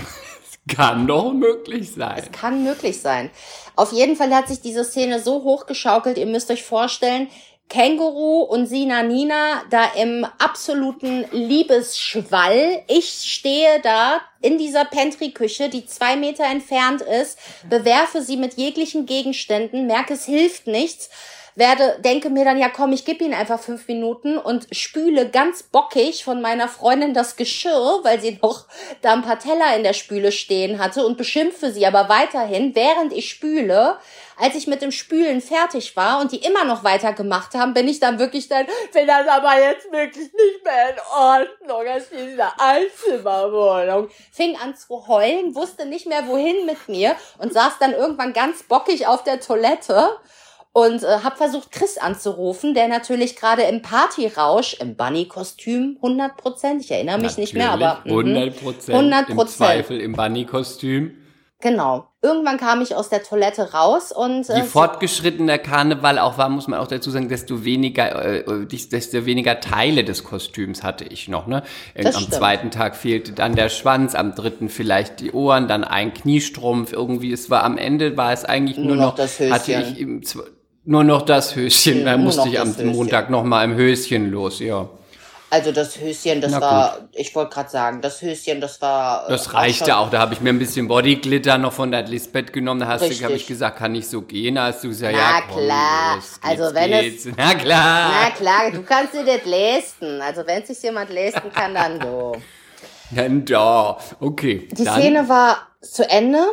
Kann doch möglich sein. Kann möglich sein. Auf jeden Fall hat sich diese Szene so hochgeschaukelt, ihr müsst euch vorstellen, Känguru und Sina Nina da im absoluten Liebesschwall. Ich stehe da in dieser Pantry-Küche, die zwei Meter entfernt ist, bewerfe sie mit jeglichen Gegenständen, merke, es hilft nichts, werde, denke mir dann, ja komm, ich gebe ihnen einfach fünf Minuten und spüle ganz bockig von meiner Freundin das Geschirr, weil sie noch da ein paar Teller in der Spüle stehen hatte und beschimpfe sie aber weiterhin, während ich spüle. Als ich mit dem Spülen fertig war und die immer noch weitergemacht haben, bin ich dann wirklich dann, bin das aber jetzt wirklich nicht mehr in Ordnung, als diese Einzimmerwohnung. Fing an zu heulen, wusste nicht mehr wohin mit mir und saß dann irgendwann ganz bockig auf der Toilette und äh, habe versucht, Chris anzurufen, der natürlich gerade im Partyrausch, im Bunny-Kostüm, 100 Prozent, ich erinnere mich nicht mehr, aber mhm. 100 Prozent. 100 Im Prozent. Zweifel im Bunny-Kostüm. Genau. Irgendwann kam ich aus der Toilette raus und Je äh, fortgeschrittener Karneval auch war, muss man auch dazu sagen, desto weniger, äh, desto weniger Teile des Kostüms hatte ich noch. Ne? Äh, Das am stimmt. zweiten Tag fehlte dann der Schwanz, am dritten vielleicht die Ohren, dann ein Kniestrumpf. Irgendwie, es war am Ende war es eigentlich nur, Nur noch das Höschen. hatte ich im, nur noch das Höschen. Da musste ich am Höschen. Montag noch mal im Höschen los. Ja, also das Höschen, das Na war, ich wollte gerade sagen, das Höschen, das war. äh, das reichte auch. Da habe ich mir ein bisschen Bodyglitter noch von der Lisbeth genommen. Da hast du, Richtig. habe ich gesagt, kann ich so gehen? Da hast du gesagt, Na ja, komm, klar. los, geht's, Also wenn es- geht's. Na klar. Na klar, du kannst dir das leisten. Also wenn sich jemand leisten kann, dann du. Dann da. Okay. Die dann, Szene war zu Ende.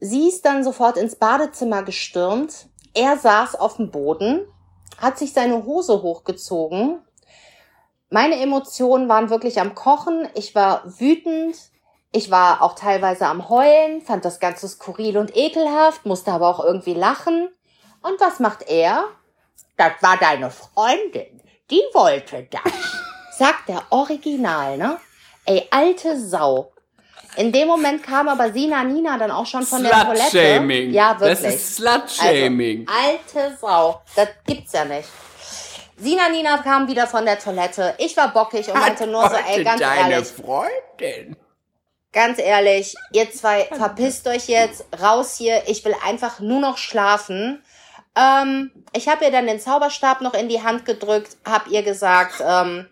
Sie ist dann sofort ins Badezimmer gestürmt. Er saß auf dem Boden, hat sich seine Hose hochgezogen. Meine Emotionen waren wirklich am Kochen. Ich war wütend. Ich war auch teilweise am Heulen, fand das Ganze skurril und ekelhaft, musste aber auch irgendwie lachen. Und was macht er? Das war deine Freundin. Die wollte das. Sagt der Original, ne? Ey, alte Sau. In dem Moment kam aber Sina Nina dann auch schon von der Toilette. Slut-Shaming. Ja, wirklich. Das ist Slut-Shaming. Also, alte Sau. Das gibt's ja nicht. Sina Nina kam wieder von der Toilette. Ich war bockig und meinte nur so, ey, ganz deine ehrlich, Freundin. ganz ehrlich, ihr zwei verpisst euch jetzt raus hier. Ich will einfach nur noch schlafen. Ähm, ich habe ihr dann den Zauberstab noch in die Hand gedrückt, hab ihr gesagt, ähm,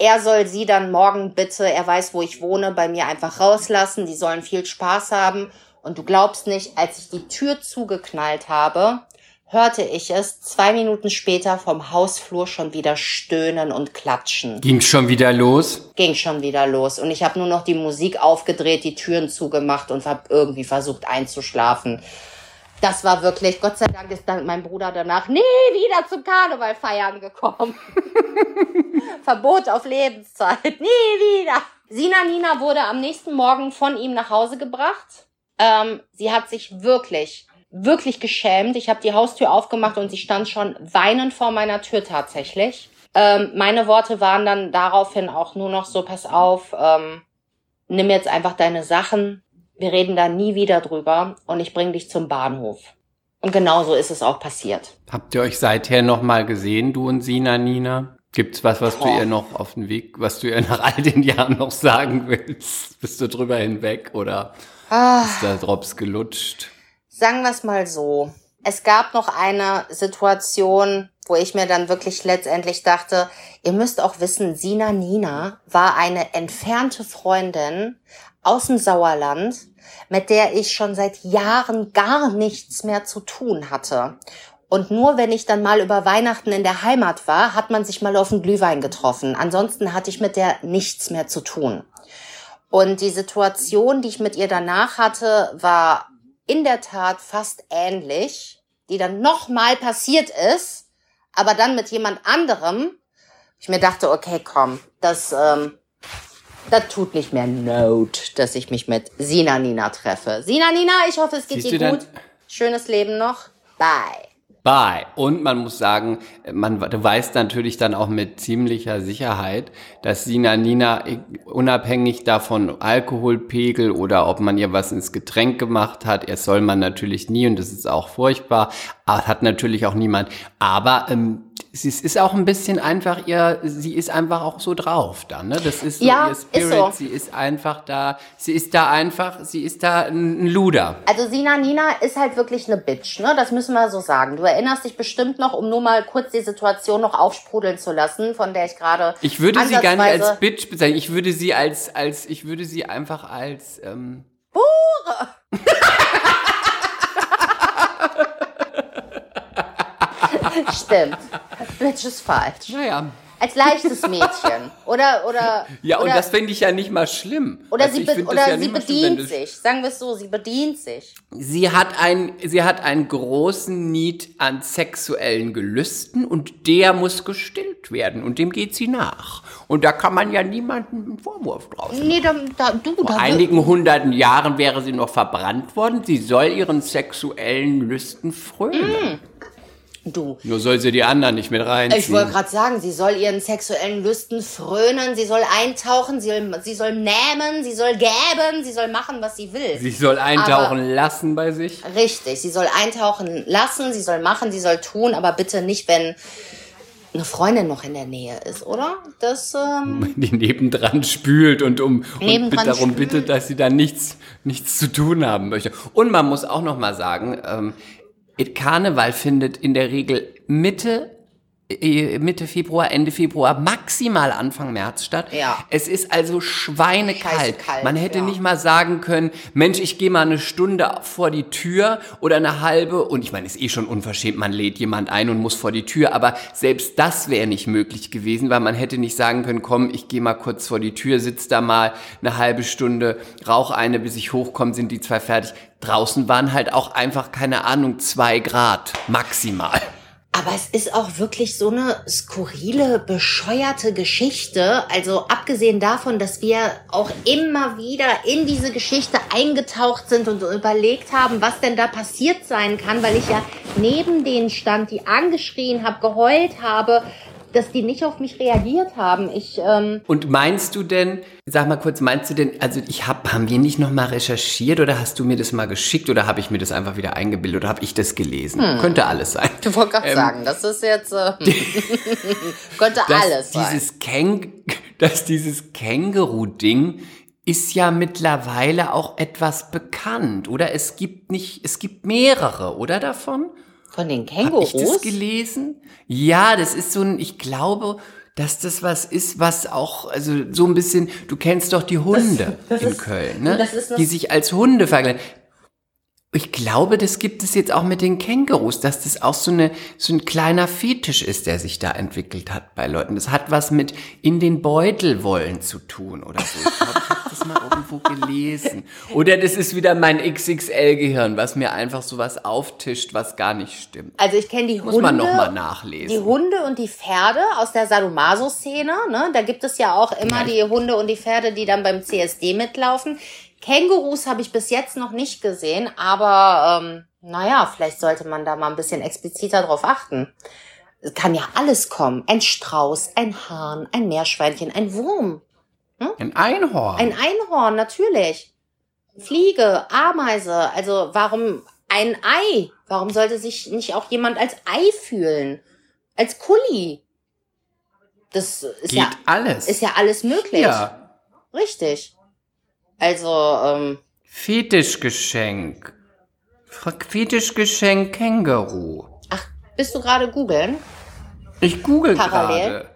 er soll sie dann morgen bitte, er weiß, wo ich wohne, bei mir einfach rauslassen. Die sollen viel Spaß haben. Und du glaubst nicht, als ich die Tür zugeknallt habe, hörte ich es zwei Minuten später vom Hausflur schon wieder stöhnen und klatschen. Ging schon wieder los? Ging schon wieder los. Und ich habe nur noch die Musik aufgedreht, die Türen zugemacht und habe irgendwie versucht einzuschlafen. Das war wirklich, Gott sei Dank ist dann mein Bruder danach nie wieder zum Karneval feiern gekommen. Verbot auf Lebenszeit, nie wieder. Sina Nina wurde am nächsten Morgen von ihm nach Hause gebracht. Ähm, sie hat sich wirklich wirklich geschämt. Ich habe die Haustür aufgemacht und sie stand schon weinend vor meiner Tür tatsächlich. Ähm, meine Worte waren dann daraufhin auch nur noch so, pass auf, ähm, nimm jetzt einfach deine Sachen, wir reden da nie wieder drüber und ich bring dich zum Bahnhof. Und genau so ist es auch passiert. Habt ihr euch seither nochmal gesehen, du und Sina, Nina? Gibt's was, was Boah. du ihr noch auf den Weg, was du ihr nach all den Jahren noch sagen willst? Bist du drüber hinweg oder ah. ist der Drops gelutscht? Sagen wir es mal so. Es gab noch eine Situation, wo ich mir dann wirklich letztendlich dachte, ihr müsst auch wissen, Sina Nina war eine entfernte Freundin aus dem Sauerland, mit der ich schon seit Jahren gar nichts mehr zu tun hatte. Und nur wenn ich dann mal über Weihnachten in der Heimat war, hat man sich mal auf den Glühwein getroffen. Ansonsten hatte ich mit der nichts mehr zu tun. Und die Situation, die ich mit ihr danach hatte, war in der Tat fast ähnlich, die dann nochmal passiert ist, aber dann mit jemand anderem. Ich mir dachte, okay, komm, das, ähm, das tut nicht mehr Not, dass ich mich mit Sina Nina treffe. Sina Nina, ich hoffe, es geht Siehst dir gut. Schönes Leben noch. Bye bei. Und man muss sagen, man du weißt natürlich dann auch mit ziemlicher Sicherheit, dass Sina Nina unabhängig davon Alkoholpegel oder ob man ihr was ins Getränk gemacht hat, er soll man natürlich nie und das ist auch furchtbar, hat natürlich auch niemand. Aber ähm, sie ist auch ein bisschen einfach ihr, sie ist einfach auch so drauf da, ne? Das ist so ja, ihr Spirit, ist so. sie ist einfach da, sie ist da einfach, sie ist da ein Luder. Also Sina Nina ist halt wirklich eine Bitch, ne? Das müssen wir so sagen. Du erinnerst dich bestimmt noch, um nur mal kurz die Situation noch aufsprudeln zu lassen, von der ich gerade Ich würde sie gar nicht als Bitch bezeichnen, ich würde sie als, als, ich würde sie einfach als, ähm Hure! Stimmt. Bitch ist falsch. Naja. Als leichtes Mädchen. Oder, oder. Ja, oder, und das finde ich ja nicht mal schlimm. Oder also sie, be oder ja sie bedient schlimm, sich. Sagen wir es so, sie bedient sich. Sie hat, ein, sie hat einen großen Need an sexuellen Gelüsten und der muss gestillt werden und dem geht sie nach. Und da kann man ja niemanden einen Vorwurf draus machen. Nee, da, da, du, Vor da einigen hunderten Jahren wäre sie noch verbrannt worden. Sie soll ihren sexuellen Lüsten frönen. Mm. Du. Nur soll sie die anderen nicht mit reinziehen. Ich wollte gerade sagen, sie soll ihren sexuellen Lüsten frönen, sie soll eintauchen, sie soll, sie soll nähmen, sie soll gäben, sie soll machen, was sie will. Sie soll eintauchen aber, lassen bei sich? Richtig, sie soll eintauchen lassen, sie soll machen, sie soll tun, aber bitte nicht, wenn eine Freundin noch in der Nähe ist, oder? Das, ähm, Die nebendran spült und um und darum spült. bittet, dass sie da nichts, nichts zu tun haben möchte. Und man muss auch noch mal sagen, ähm, Karneval findet in der Regel Mitte äh, Mitte Februar, Ende Februar, maximal Anfang März statt. Ja. Es ist also schweinekalt. Man hätte ja. nicht mal sagen können, Mensch, ich gehe mal eine Stunde vor die Tür oder eine halbe. Und ich meine, ist eh schon unverschämt, man lädt jemand ein und muss vor die Tür. Aber selbst das wäre nicht möglich gewesen, weil man hätte nicht sagen können, komm, ich gehe mal kurz vor die Tür, sitz da mal eine halbe Stunde, rauch eine, bis ich hochkomme, sind die zwei fertig. Draußen waren halt auch einfach, keine Ahnung, zwei Grad maximal. Aber es ist auch wirklich so eine skurrile, bescheuerte Geschichte. Also abgesehen davon, dass wir auch immer wieder in diese Geschichte eingetaucht sind und überlegt haben, was denn da passiert sein kann, weil ich ja neben denen stand, die angeschrien habe, geheult habe, dass die nicht auf mich reagiert haben. Ich, ähm Und meinst du denn, sag mal kurz, meinst du denn, also ich hab, haben wir nicht nochmal recherchiert oder hast du mir das mal geschickt oder habe ich mir das einfach wieder eingebildet oder habe ich das gelesen? Hm. Könnte alles sein. Du wolltest gerade ähm, sagen, das ist jetzt, äh, könnte alles sein. Dieses Käng dass dieses Känguru-Ding ist ja mittlerweile auch etwas bekannt, oder? Es gibt nicht, es gibt mehrere, oder davon? Von den Kängurus? Hab ich das gelesen? Ja, das ist so ein, ich glaube, dass das was ist, was auch, also so ein bisschen, du kennst doch die Hunde das in ist- Köln, ne? das das- die sich als Hunde verkleiden. Ich glaube, das gibt es jetzt auch mit den Kängurus, dass das auch so, eine, so ein kleiner Fetisch ist, der sich da entwickelt hat bei Leuten. Das hat was mit in den Beutel wollen zu tun oder so. Ich habe das mal irgendwo gelesen. Oder das ist wieder mein XXL-Gehirn, was mir einfach sowas auftischt, was gar nicht stimmt. Also ich kenne die Muss Hunde. man noch mal nachlesen. Die Hunde und die Pferde aus der Sadomaso-Szene, ne? Da gibt es ja auch immer die Hunde und die Pferde, die dann beim CSD mitlaufen. Kängurus habe ich bis jetzt noch nicht gesehen, aber ähm, naja, vielleicht sollte man da mal ein bisschen expliziter drauf achten. Es kann ja alles kommen. Ein Strauß, ein Hahn, ein Meerschweinchen, ein Wurm, Ein Einhorn. ein Einhorn, natürlich. Fliege, Ameise, also warum ein Ei? Warum sollte sich nicht auch jemand als Ei fühlen? Als Kulli? Das ist Geht ja, alles. ist ja alles möglich. ja. Richtig. Also, ähm, Fetischgeschenk. Fetischgeschenk Känguru. ach, bist du gerade googeln? Ich google Parallel? gerade.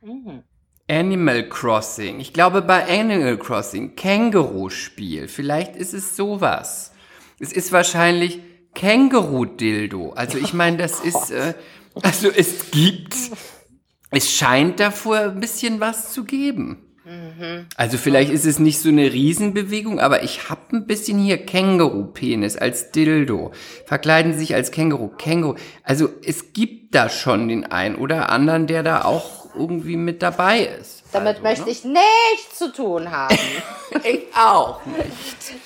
Mhm. Animal Crossing. Ich glaube bei Animal Crossing Känguru-Spiel. Vielleicht ist es sowas. Es ist wahrscheinlich Känguru-Dildo. Also ich meine, das ist, äh, also es gibt, es scheint davor ein bisschen was zu geben. Also vielleicht ist es nicht so eine Riesenbewegung, aber ich habe ein bisschen hier Känguru-Penis als Dildo. Verkleiden Sie sich als Känguru. Känguru. Also es gibt da schon den einen oder anderen, der da auch irgendwie mit dabei ist. Damit also, möchte ne? ich nichts zu tun haben. ich auch nicht.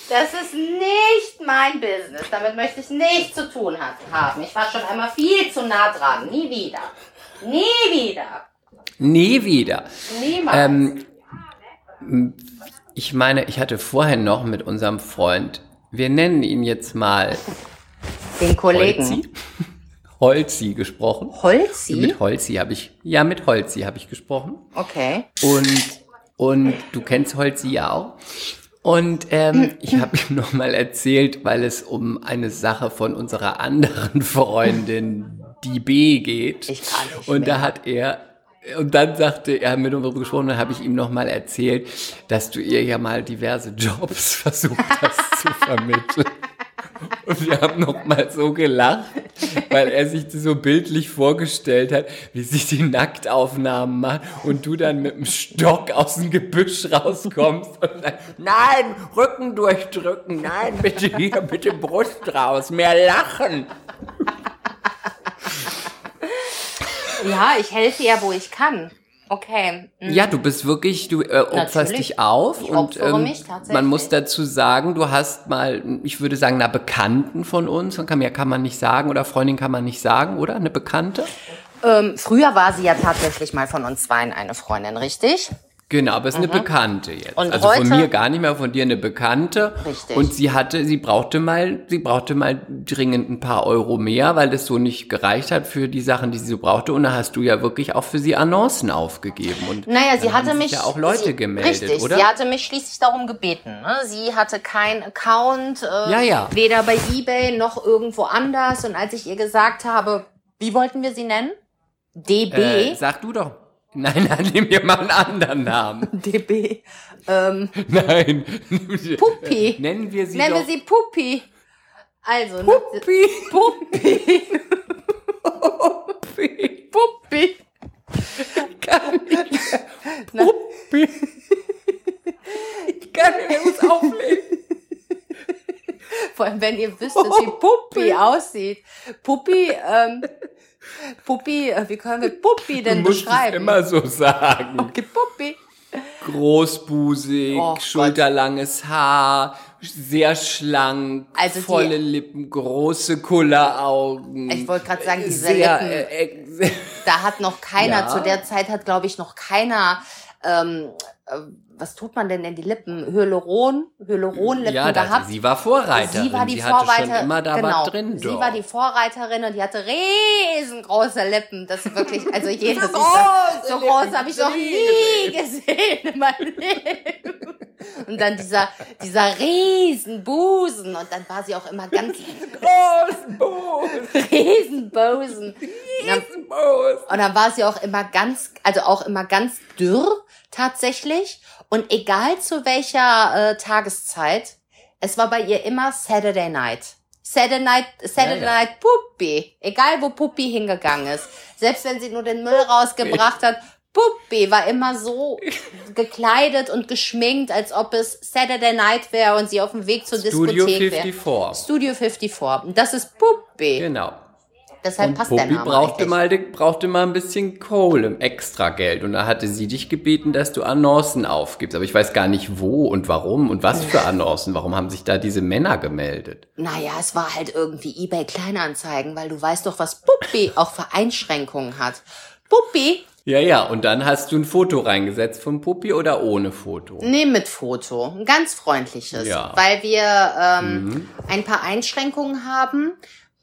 Das ist nicht mein Business. Damit möchte ich nichts zu tun haben. Ich war schon einmal viel zu nah dran. Nie wieder. Nie wieder. Nie wieder. Niemals. Ähm, ich meine, ich hatte vorhin noch mit unserem Freund, wir nennen ihn jetzt mal Den Kollegen. Holzi, Holzi gesprochen. Holzi? Mit Holzi habe ich, ja, mit Holzi habe ich gesprochen. Okay. Und, und du kennst Holzi ja auch. Und ähm, ich habe ihm nochmal erzählt, weil es um eine Sache von unserer anderen Freundin, die B, geht. Ich kann nicht Und da hat er, und dann sagte er mit uns gesprochen, dann habe ich ihm nochmal erzählt, dass du ihr ja mal diverse Jobs versucht hast zu vermitteln. Und wir haben noch mal so gelacht, weil er sich so bildlich vorgestellt hat, wie sie die Nacktaufnahmen macht und du dann mit dem Stock aus dem Gebüsch rauskommst und dann, nein, Rücken durchdrücken, nein, bitte hier, bitte Brust raus, mehr lachen. Ja, ich helfe ja, wo ich kann. Okay. Mhm. Ja, du bist wirklich, du äh, opferst Natürlich. dich auf Ich und ähm, opfere mich tatsächlich. man muss dazu sagen, du hast mal, ich würde sagen, einer Bekannten von uns, kann, mehr kann man nicht sagen oder Freundin kann man nicht sagen, oder? Eine Bekannte? Ähm, früher war sie ja tatsächlich mal von uns zweien eine Freundin, richtig? Genau, aber es ist eine Bekannte jetzt. Mhm. Und also von heute- mir gar nicht mehr, von dir eine Bekannte. Richtig. Und sie hatte, sie brauchte mal, sie brauchte mal dringend ein paar Euro mehr, weil das so nicht gereicht hat für die Sachen, die sie so brauchte. Und da hast du ja wirklich auch für sie Annoncen aufgegeben. Und Naja, sie hatte mich. ja auch Leute sie, gemeldet, richtig, oder? sie hatte mich schließlich darum gebeten. Ne? Sie hatte keinen Account, äh, Ja, ja. weder bei eBay noch irgendwo anders. Und als ich ihr gesagt habe, wie wollten wir sie nennen? DB. äh, sag du doch. Nein, nein, nimm dir mal einen anderen Namen. DB. Ähm, Nein. Puppi. Nennen wir sie nennen doch. wir sie Puppi. Also, Puppi. Puppi. Puppi. Puppi. Kann nicht. Puppi. Ich kann nicht mehr, ich muss auflegen. Vor allem, wenn ihr wüsstet, wie Puppi aussieht. Puppi, ähm, Puppi, äh, wie können wir Puppi denn Du musst es beschreiben? immer so sagen. Okay, Puppi. Großbusig, Oh schulterlanges Haar, sehr schlank, Also die- volle Lippen, große Kulleraugen. Ich wollte gerade sagen, diese sehr, Lippen. äh, äh, Da hat noch keiner, Ja. zu der Zeit hat, glaube ich, noch keiner, ähm, äh, was tut man denn in die Lippen? Hyaluron, Hyaluronlippen ja, da, gehabt. sie war Vorreiterin. Sie war die sie hatte Vorreiterin. schon immer da genau. was drin. Sie doch. war die Vorreiterin und die hatte riesengroße Lippen. Das ist wirklich, also jedes So so, große so groß habe ich noch nie gesehen in meinem Leben. Und dann dieser, dieser Riesenbusen. Und dann war sie auch immer ganz großen Busen. Riesenbusen. Und Dann Und dann war sie auch immer ganz, also auch immer ganz dürr tatsächlich. Und egal zu welcher äh, Tageszeit, es war bei ihr immer Saturday Night. Saturday Night, Saturday Ja, ja. Night Puppi. Egal wo Puppi hingegangen ist. Selbst wenn sie nur den Müll rausgebracht hat, Puppi war immer so gekleidet und geschminkt, als ob es Saturday Night wäre und sie auf dem Weg zur Studio Diskothek wäre. 54. Studio 54. Und das ist Puppi. Genau. Deshalb Und passt der Puppi Name brauchte eigentlich. mal, brauchte mal ein bisschen Kohle, extra Geld. Und da hatte sie dich gebeten, dass du Annoncen aufgibst. Aber ich weiß gar nicht wo und warum und was für Annoncen. Warum haben sich da diese Männer gemeldet? Naja, es war halt irgendwie eBay Kleinanzeigen, weil du weißt doch, was Puppi auch für Einschränkungen hat. Puppi, Ja, ja. Und dann hast du ein Foto reingesetzt von Puppi oder ohne Foto? nee, mit Foto. Ein ganz freundliches. Ja. Mhm. Weil wir ähm, ein paar Einschränkungen haben.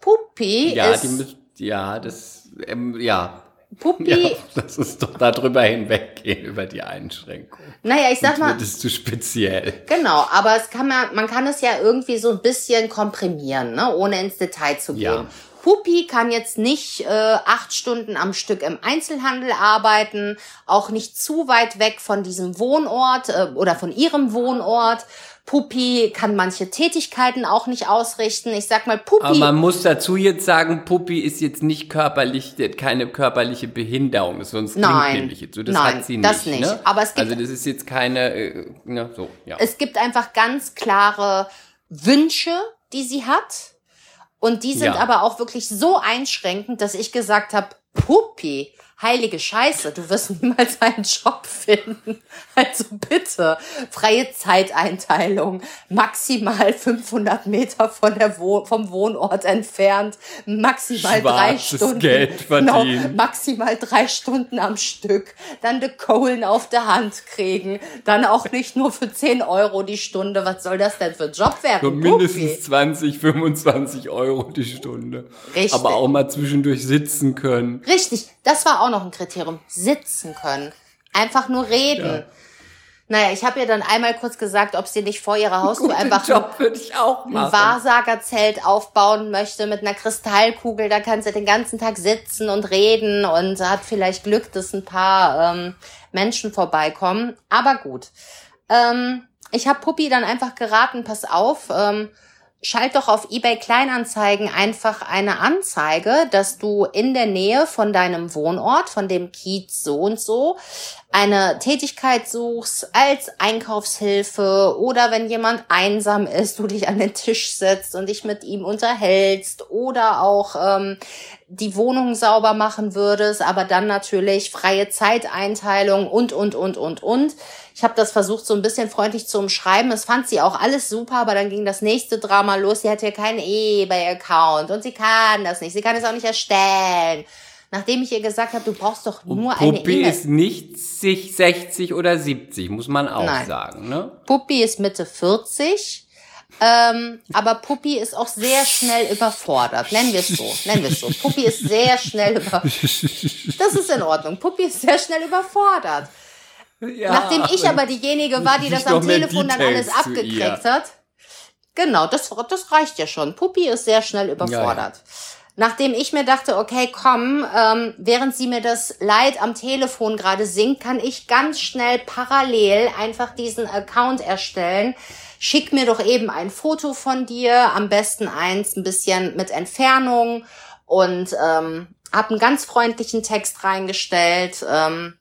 Puppi Ja, ist, die müssen, ja, das, ähm, ja. Puppi, Ja, das ist doch darüber hinweggehen, über die Einschränkung. naja, ich sag mal, Wird es zu speziell. Genau, aber es kann man, man kann es ja irgendwie so ein bisschen komprimieren, ne, ohne ins Detail zu gehen. Ja. Pupi kann jetzt nicht äh, acht Stunden am Stück im Einzelhandel arbeiten, auch nicht zu weit weg von diesem Wohnort äh, oder von ihrem Wohnort. Pupi kann manche Tätigkeiten auch nicht ausrichten. Ich sag mal, Pupi. Aber man muss dazu jetzt sagen, Puppi ist jetzt nicht körperlich, keine körperliche Behinderung, sonst klingt Nein. nämlich jetzt so. Das Nein, hat sie nicht. das nicht. Ne? Aber es gibt- also das ist jetzt keine, äh, ne, so, ja. es gibt einfach ganz klare Wünsche, die sie hat. Und die sind Ja. aber auch wirklich so einschränkend, dass ich gesagt habe, Puppi, heilige Scheiße, du wirst niemals einen Job finden. Also bitte, freie Zeiteinteilung, maximal 500 Meter von der Wo vom Wohnort entfernt, maximal drei Stunden. Geld Genau, verdienen. maximal drei Stunden am Stück, dann die Kohlen auf der Hand kriegen, dann auch nicht nur für 10 Euro die Stunde. Was soll das denn für ein Job werden? So Puppi? mindestens 20, 25 Euro die Stunde. Richtig. Aber auch mal zwischendurch sitzen können. Richtig, das war auch noch ein Kriterium. Sitzen können. Einfach nur reden. Naja, ich habe ihr dann einmal kurz gesagt, ob sie nicht vor ihrer Haustür Guten einfach Job auch ein. Wahrsagerzelt aufbauen möchte mit einer Kristallkugel. Da kann sie den ganzen Tag sitzen und reden und hat vielleicht Glück, dass ein paar ähm, Menschen vorbeikommen. Aber gut. Ähm, ich habe Puppi dann einfach geraten, pass auf, ähm, schalt doch auf eBay Kleinanzeigen einfach eine Anzeige, dass du in der Nähe von deinem Wohnort, von dem Kiez so und so, eine Tätigkeit suchst als Einkaufshilfe oder wenn jemand einsam ist, du dich an den Tisch setzt und dich mit ihm unterhältst oder auch ähm, die Wohnung sauber machen würdest, aber dann natürlich freie Zeiteinteilung und, und, und, und, und. Ich habe das versucht, so ein bisschen freundlich zu umschreiben. Es fand sie auch alles super, aber dann ging das nächste Drama los. Sie hat ja keinen eBay-Account und sie kann das nicht. Sie kann es auch nicht erstellen. Nachdem ich ihr gesagt habe, du brauchst doch nur eine Puppi E-Mail. ist nicht sich 60 oder 70, muss man auch Nein. sagen. Ne? Puppi ist Mitte 40. Ähm, aber Puppi ist auch sehr schnell überfordert. Nennen wir es so. Nennen wir es so. Puppi ist sehr schnell über. Das ist in Ordnung. Puppi ist sehr schnell überfordert. Ja, Nachdem ich aber diejenige war, die das am Telefon dann alles abgekriegt hat. Genau, das, das reicht ja schon. Puppi ist sehr schnell überfordert. Nachdem ich mir dachte, okay, komm, ähm, während sie mir das Leid am Telefon gerade singt, kann ich ganz schnell parallel einfach diesen Account erstellen. Schick mir doch eben ein Foto von dir, am besten eins ein bisschen mit Entfernung und ähm, habe einen ganz freundlichen Text reingestellt. Ähm,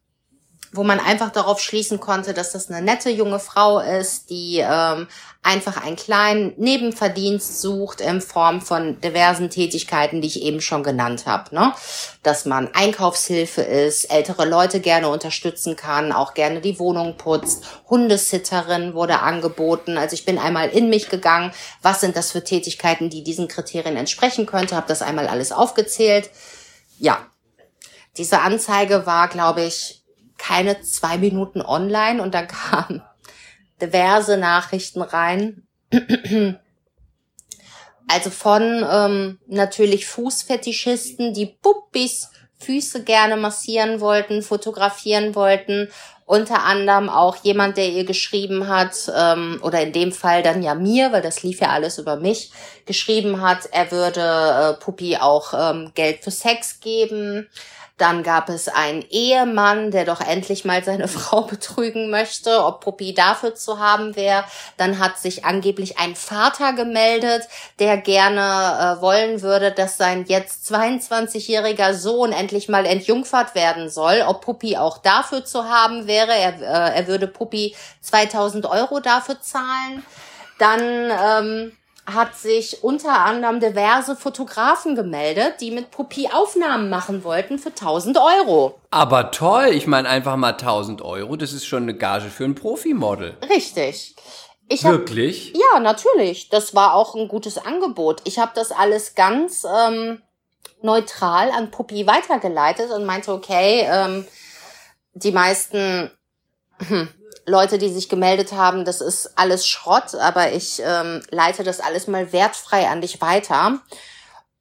wo man einfach darauf schließen konnte, dass das eine nette junge Frau ist, die ähm, einfach einen kleinen Nebenverdienst sucht in Form von diversen Tätigkeiten, die ich eben schon genannt habe. Ne? Dass man Einkaufshilfe ist, ältere Leute gerne unterstützen kann, auch gerne die Wohnung putzt. Hundesitterin wurde angeboten. Also ich bin einmal in mich gegangen, was sind das für Tätigkeiten, die diesen Kriterien entsprechen könnte, habe das einmal alles aufgezählt. Ja, diese Anzeige war, glaube ich, keine zwei Minuten online und dann kamen diverse Nachrichten rein. Also von ähm, natürlich Fußfetischisten, die Puppis Füße gerne massieren wollten, fotografieren wollten. Unter anderem auch jemand, der ihr geschrieben hat, ähm, oder in dem Fall dann ja mir, weil das lief ja alles über mich, geschrieben hat, er würde äh, Puppi auch ähm, Geld für Sex geben. Dann gab es einen Ehemann, der doch endlich mal seine Frau betrügen möchte, ob Puppi dafür zu haben wäre. Dann hat sich angeblich ein Vater gemeldet, der gerne äh, wollen würde, dass sein jetzt 22-jähriger Sohn endlich mal entjungfert werden soll. Ob Puppi auch dafür zu haben wäre. Er, äh, er würde Puppi 2000 Euro dafür zahlen. Dann ähm, hat sich unter anderem diverse Fotografen gemeldet, die mit Puppi Aufnahmen machen wollten für 1000 Euro. Aber toll, ich meine einfach mal 1000 Euro, das ist schon eine Gage für ein Profimodel. Richtig. Ich hab, Wirklich? Ja, natürlich. Das war auch ein gutes Angebot. Ich habe das alles ganz ähm, neutral an Puppi weitergeleitet und meinte, okay, ähm, die meisten hm, Leute, die sich gemeldet haben, das ist alles Schrott, aber ich ähm, leite das alles mal wertfrei an dich weiter.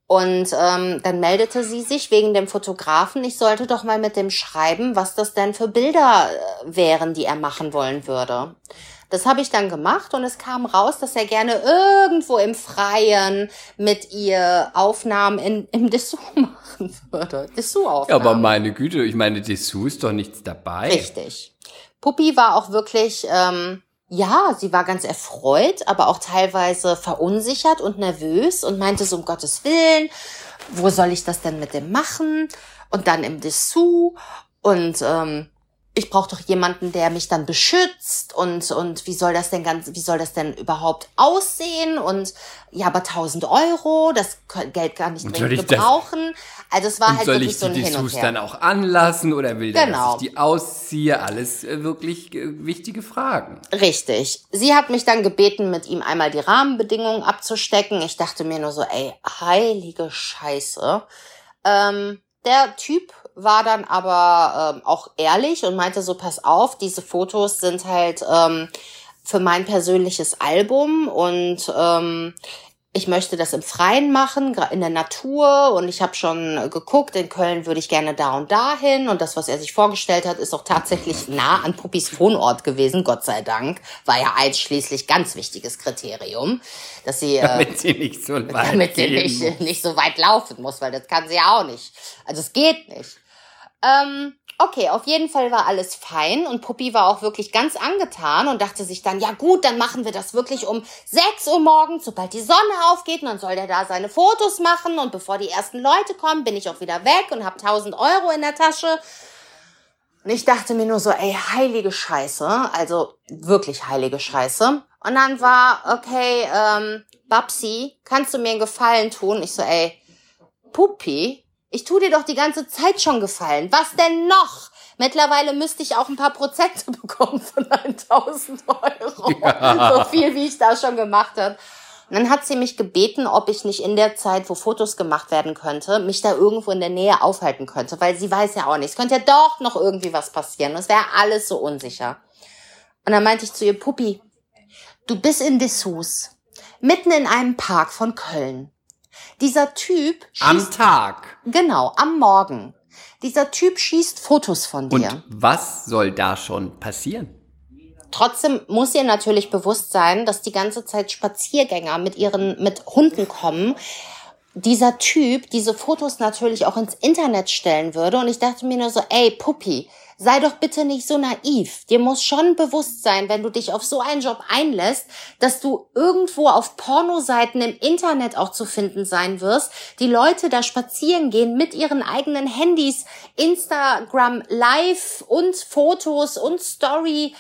Und ähm, dann meldete sie sich wegen dem Fotografen, ich sollte doch mal mit dem schreiben, was das denn für Bilder äh, wären, die er machen wollen würde. Das habe ich dann gemacht und es kam raus, dass er gerne irgendwo im Freien mit ihr Aufnahmen in, im Dessous machen würde. Dessous-Aufnahmen. Ja, aber meine Güte, ich meine, Dessous ist doch nichts dabei. Richtig. Puppi war auch wirklich, ähm, ja, sie war ganz erfreut, aber auch teilweise verunsichert und nervös und meinte so, um Gottes Willen, wo soll ich das denn mit dem machen? Und dann im Dessous und ähm, ich brauche doch jemanden, der mich dann beschützt und und wie soll das denn ganz, wie soll das denn überhaupt aussehen und ja, aber 1000 Euro, das Geld gar nicht dringend gebrauchen. Also es war und halt soll wirklich ich so ein die Hin und Dessous Her. dann auch anlassen oder will der, Genau. dass ich die ausziehe? Alles äh, wirklich äh, wichtige Fragen. Richtig. Sie hat mich dann gebeten, mit ihm einmal die Rahmenbedingungen abzustecken. Ich dachte mir nur so, ey, heilige Scheiße. Ähm, der Typ war dann aber ähm, auch ehrlich und meinte so, pass auf, diese Fotos sind halt ähm, für mein persönliches Album und ähm, ich möchte das im Freien machen, in der Natur und ich habe schon geguckt, in Köln würde ich gerne da und dahin und das, was er sich vorgestellt hat, ist auch tatsächlich nah an Puppis Wohnort gewesen, Gott sei Dank, war ja einschließlich ganz wichtiges Kriterium, dass sie, äh, Damit sie nicht so weit damit sie nicht, muss. nicht so weit laufen muss, weil das kann sie ja auch nicht. Also es geht nicht. Ähm, okay, auf jeden Fall war alles fein und Puppi war auch wirklich ganz angetan und dachte sich dann, ja gut, dann machen wir das wirklich um 6 Uhr morgens, sobald die Sonne aufgeht und dann soll der da seine Fotos machen und bevor die ersten Leute kommen, bin ich auch wieder weg und habe 1000 Euro in der Tasche. Und ich dachte mir nur so, ey, heilige Scheiße, also wirklich heilige Scheiße. Und dann war, okay, ähm, Babsi, kannst du mir einen Gefallen tun? Ich so, ey, Puppi, ich tu dir doch die ganze Zeit schon gefallen. Was denn noch? Mittlerweile müsste ich auch ein paar Prozente bekommen von 1000 Euro. So viel, wie ich da schon gemacht habe. Und dann hat sie mich gebeten, ob ich nicht in der Zeit, wo Fotos gemacht werden könnte, mich da irgendwo in der Nähe aufhalten könnte, weil sie weiß ja auch nicht. Es könnte ja doch noch irgendwie was passieren. Es wäre alles so unsicher. Und dann meinte ich zu ihr, Puppi, du bist in Dessous, mitten in einem Park von Köln. Dieser Typ Am schießt, Tag. genau, am Morgen. Dieser Typ schießt Fotos von dir. Und was soll da schon passieren? Trotzdem muss ihr natürlich bewusst sein, dass die ganze Zeit Spaziergänger mit ihren, mit Hunden kommen. Dieser Typ diese Fotos natürlich auch ins Internet stellen würde. Und ich dachte mir nur so, ey, Puppi, sei doch bitte nicht so naiv. Dir muss schon bewusst sein, wenn du dich auf so einen Job einlässt, dass du irgendwo auf Pornoseiten im Internet auch zu finden sein wirst. Die Leute da spazieren gehen mit ihren eigenen Handys, Instagram Live und Fotos und Story.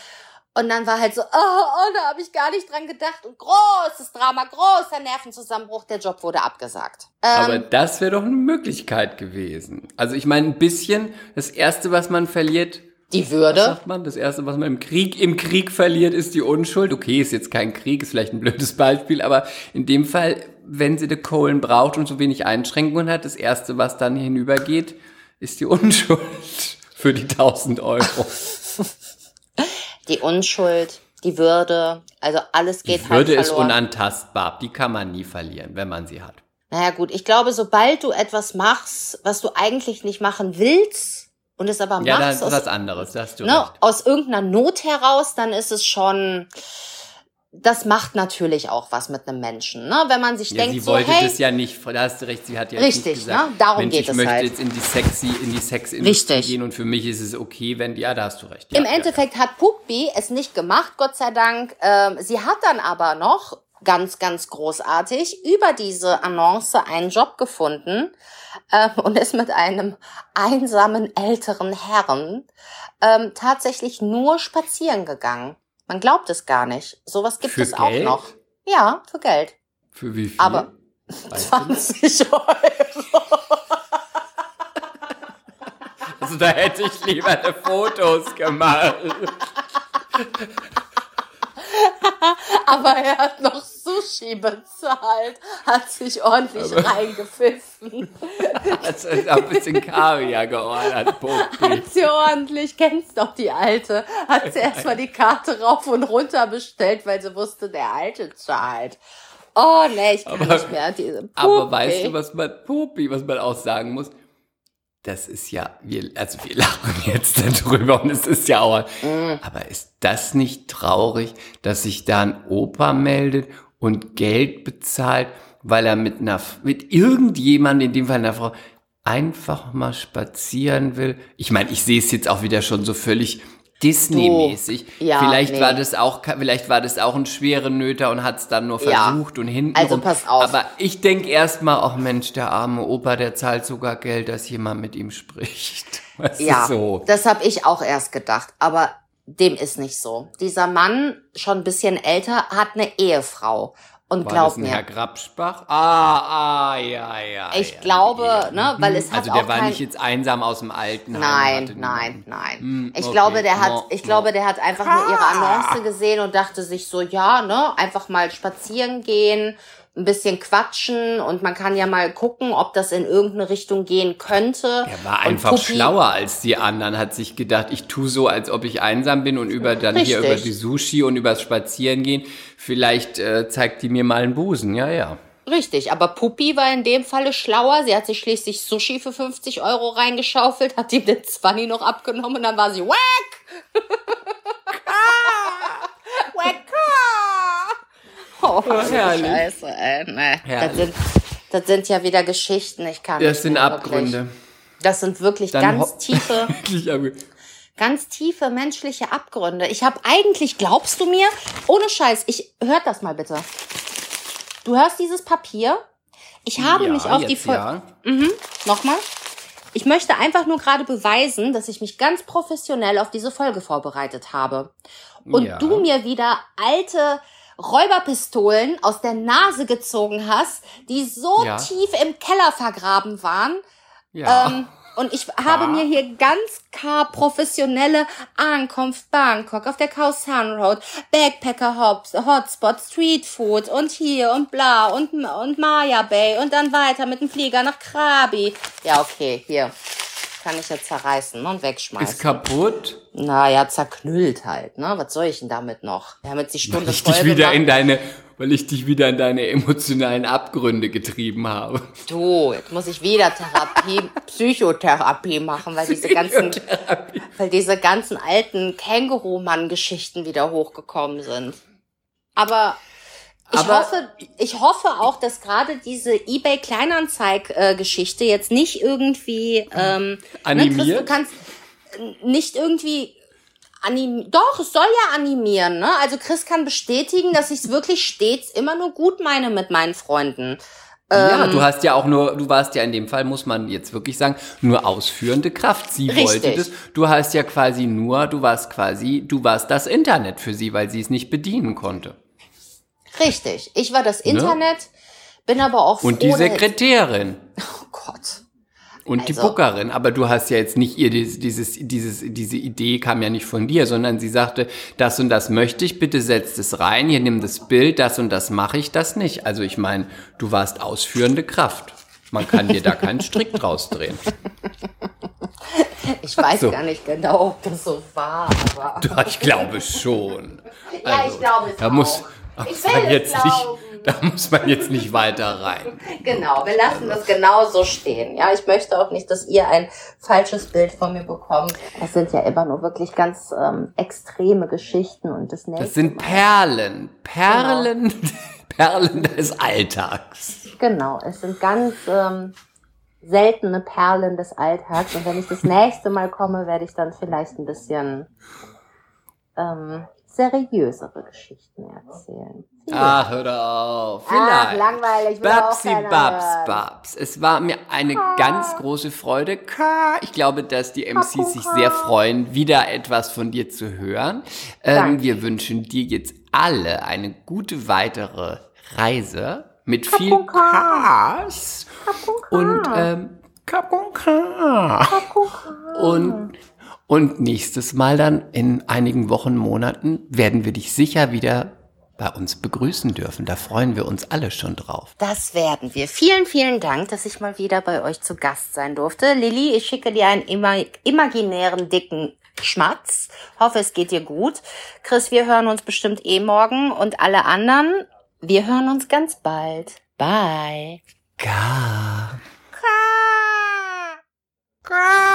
Und dann war halt so, oh, oh da habe ich gar nicht dran gedacht. Und großes Drama, großer Nervenzusammenbruch, der Job wurde abgesagt. Aber Ähm, das wäre doch eine Möglichkeit gewesen. Also ich meine, ein bisschen, das Erste, was man verliert, die was Würde. sagt man? Das Erste, was man im Krieg, im Krieg verliert, ist die Unschuld. Okay, ist jetzt kein Krieg, ist vielleicht ein blödes Beispiel, aber in dem Fall, wenn sie die Kohlen braucht und so wenig Einschränkungen hat, das Erste, was dann hinübergeht, ist die Unschuld für die 1000 Euro. Die Unschuld, die Würde, also alles geht Die halt Würde ist verloren. unantastbar. Die kann man nie verlieren, wenn man sie hat. Naja gut, ich glaube, sobald du etwas machst, was du eigentlich nicht machen willst und es aber Ja, das machst ist aus, was anderes, da hast du ne, recht. aus irgendeiner Not heraus, dann ist es schon, das macht natürlich auch was mit einem Menschen, ne? Wenn man sich Ja, denkt, sie so, wollte hey, das ja nicht, da hast du recht, sie hat ja Richtig, nicht gesagt, ne? Darum Mensch, geht ich es möchte halt. jetzt in die sexy, in die Sexindustrie Richtig. gehen und für mich ist es okay, wenn, ja, da hast du recht. Ja, Im ja, Endeffekt hat Puppi es nicht gemacht, Gott sei Dank. Ähm, sie hat dann aber noch ganz, ganz großartig über diese Annonce einen Job gefunden ähm, und ist mit einem einsamen älteren Herrn ähm, tatsächlich nur spazieren gegangen. Man glaubt es gar nicht. Sowas gibt Für es auch Geld? noch. Ja, für Geld. Für wie viel? Aber Weißt du das? 20 Euro. Also da hätte ich lieber eine Fotos gemacht. Aber er hat noch Sushi bezahlt, hat sich ordentlich reingepfiffen. Also ist auch ein bisschen Kaviar geordert, Puppi. Hat sie ordentlich, kennst doch die Alte, hat sie erstmal die Karte rauf und runter bestellt, weil sie wusste, der Alte zahlt. Oh nee, ich kann Aber- nicht mehr diese Puppe. Aber weißt du, was man, Puppi, was man auch sagen muss? Das ist ja, wir, also wir lachen jetzt darüber und es ist ja auch, Mm. aber ist das nicht traurig, dass sich da ein Opa meldet und Geld bezahlt, weil er mit einer, mit irgendjemandem, in dem Fall einer Frau, einfach mal spazieren will? Ich meine, ich sehe es jetzt auch wieder schon so völlig Disney-mäßig. Ja, vielleicht nee. war das auch, vielleicht war das auch ein schwere Nöter und hat es dann nur Ja. versucht und hinten. Also pass auf. Aber ich denke erstmal, ach Mensch, der arme Opa, der zahlt sogar Geld, dass jemand mit ihm spricht. Du, Ja, so. das habe ich auch erst gedacht, aber dem ist nicht so. Dieser Mann, schon ein bisschen älter, hat eine Ehefrau. Und War glaub das ein mir, Herr Grabspach? Ah, ah, ja, ja. Ich ja, glaube, ja. ne, weil es hat Also der auch war kein- nicht jetzt einsam aus dem und Nein, nein, nein. Hm, ich okay. glaube, der hat, ich no. glaube, der hat einfach nur ihre Annonce gesehen und dachte sich so, ja, ne, einfach mal spazieren gehen, ein bisschen quatschen und man kann ja mal gucken, ob das in irgendeine Richtung gehen könnte. Er war Und einfach schlauer als die anderen, hat sich gedacht, ich tu so, als ob ich einsam bin und über dann hier Richtig. über die Sushi und übers Spazierengehen, vielleicht äh, zeigt die mir mal einen Busen, ja, ja. Richtig, aber Puppi war in dem Falle schlauer. Sie hat sich schließlich Sushi für 50 Euro reingeschaufelt, hat ihm den 20 noch abgenommen und dann war sie wack! wack! Oh, herrlich. Scheiße, ey. Nee. Das, sind, das sind ja wieder Geschichten, ich kann Das nicht sind Abgründe. Wirklich. Das sind wirklich Dann ganz tiefe, ganz tiefe menschliche Abgründe. Ich habe eigentlich, glaubst du mir, ohne Scheiß, ich hört das mal bitte. Du hörst dieses Papier? Ich habe Ja, mich auf die Folge. ja. Nochmal. Ich möchte einfach nur gerade beweisen, dass ich mich ganz professionell auf diese Folge vorbereitet habe. Und Ja. du mir wieder alte Räuberpistolen aus der Nase gezogen hast, die so Ja. tief im Keller vergraben waren. Ja. Ähm, und ich habe mir hier ganz klar professionelle Ankunft Bangkok auf der Khao San Road, Backpacker Hops, Hotspot, Street Food und hier und bla und, und Maya Bay und dann weiter mit dem Flieger nach Krabi. Ja, okay, hier. Kann ich jetzt zerreißen ne, und ist wegschmeißen. kaputt. Naja, zerknüllt halt, ne? Was soll ich denn damit noch? Wir haben jetzt die Stunde Weil ich dich wieder gemacht. in deine, weil ich dich wieder in deine emotionalen Abgründe getrieben habe. Du, jetzt muss ich wieder Therapie, Psychotherapie machen, weil diese ganzen, weil diese ganzen alten Känguru-Mann-Geschichten wieder hochgekommen sind. Aber ich Aber- hoffe, ich hoffe auch, dass gerade diese eBay Kleinanzeig-Geschichte jetzt nicht irgendwie ähm, Ne, Chris, Animiert? du kannst nicht irgendwie anim Doch, es soll ja animieren, ne? Also Chris kann bestätigen, dass ich es wirklich stets immer nur gut meine mit meinen Freunden. ja, du hast ja auch nur, du warst ja in dem Fall, muss man jetzt wirklich sagen, nur ausführende Kraft. Sie Richtig. wollte das. Du hast ja quasi nur, du warst quasi, du warst das Internet für sie, weil sie es nicht bedienen konnte. Richtig. Ich war das Internet, bin aber auch Ne? Und die froh, Sekretärin. Oh Gott. Und die Also- Bookerin, aber du hast ja jetzt nicht ihr dieses, dieses, diese Idee kam ja nicht von dir, sondern sie sagte, das und das möchte ich, bitte setzt es rein, hier nimm das Bild, das und das mache ich, das nicht. Also ich meine, du warst ausführende Kraft. Man kann dir da keinen Strick draus drehen. Ich weiß so. gar nicht genau, ob das so war, aber. Ja, ich glaube schon. Ja, Also, ich glaube es da auch. muss, Ich sag will es jetzt nicht, glauben. Da muss man jetzt nicht weiter rein. Genau, wir lassen das genau so stehen. Ja, ich möchte auch nicht, dass ihr ein falsches Bild von mir bekommt. Das sind ja immer nur wirklich ganz ähm, extreme Geschichten und das nächste Das sind Perlen. Perlen, genau. Perlen des Alltags. Genau, es sind ganz ähm, seltene Perlen des Alltags. Und wenn ich das nächste Mal komme, werde ich dann vielleicht ein bisschen ähm, seriösere Geschichten erzählen. Ach, hör auf. Vielleicht. Ach, langweilig. Babsi, Babs, Babs. Es war mir eine Ka. ganz große Freude. Ich glaube, dass die MCs sich sehr freuen, wieder etwas von dir zu hören. Ähm, wir wünschen dir jetzt alle eine gute weitere Reise mit viel Kas und ähm, und und nächstes Mal dann in einigen Wochen, Monaten werden wir dich sicher wieder bei uns begrüßen dürfen. Da freuen wir uns alle schon drauf. Das werden wir. Vielen, vielen Dank, dass ich mal wieder bei euch zu Gast sein durfte. Lilly, ich schicke dir einen imaginären dicken Schmatz. Hoffe, es geht dir gut. Chris, wir hören uns bestimmt eh morgen und alle anderen, wir hören uns ganz bald. Bye. Ka. Ka. Ka.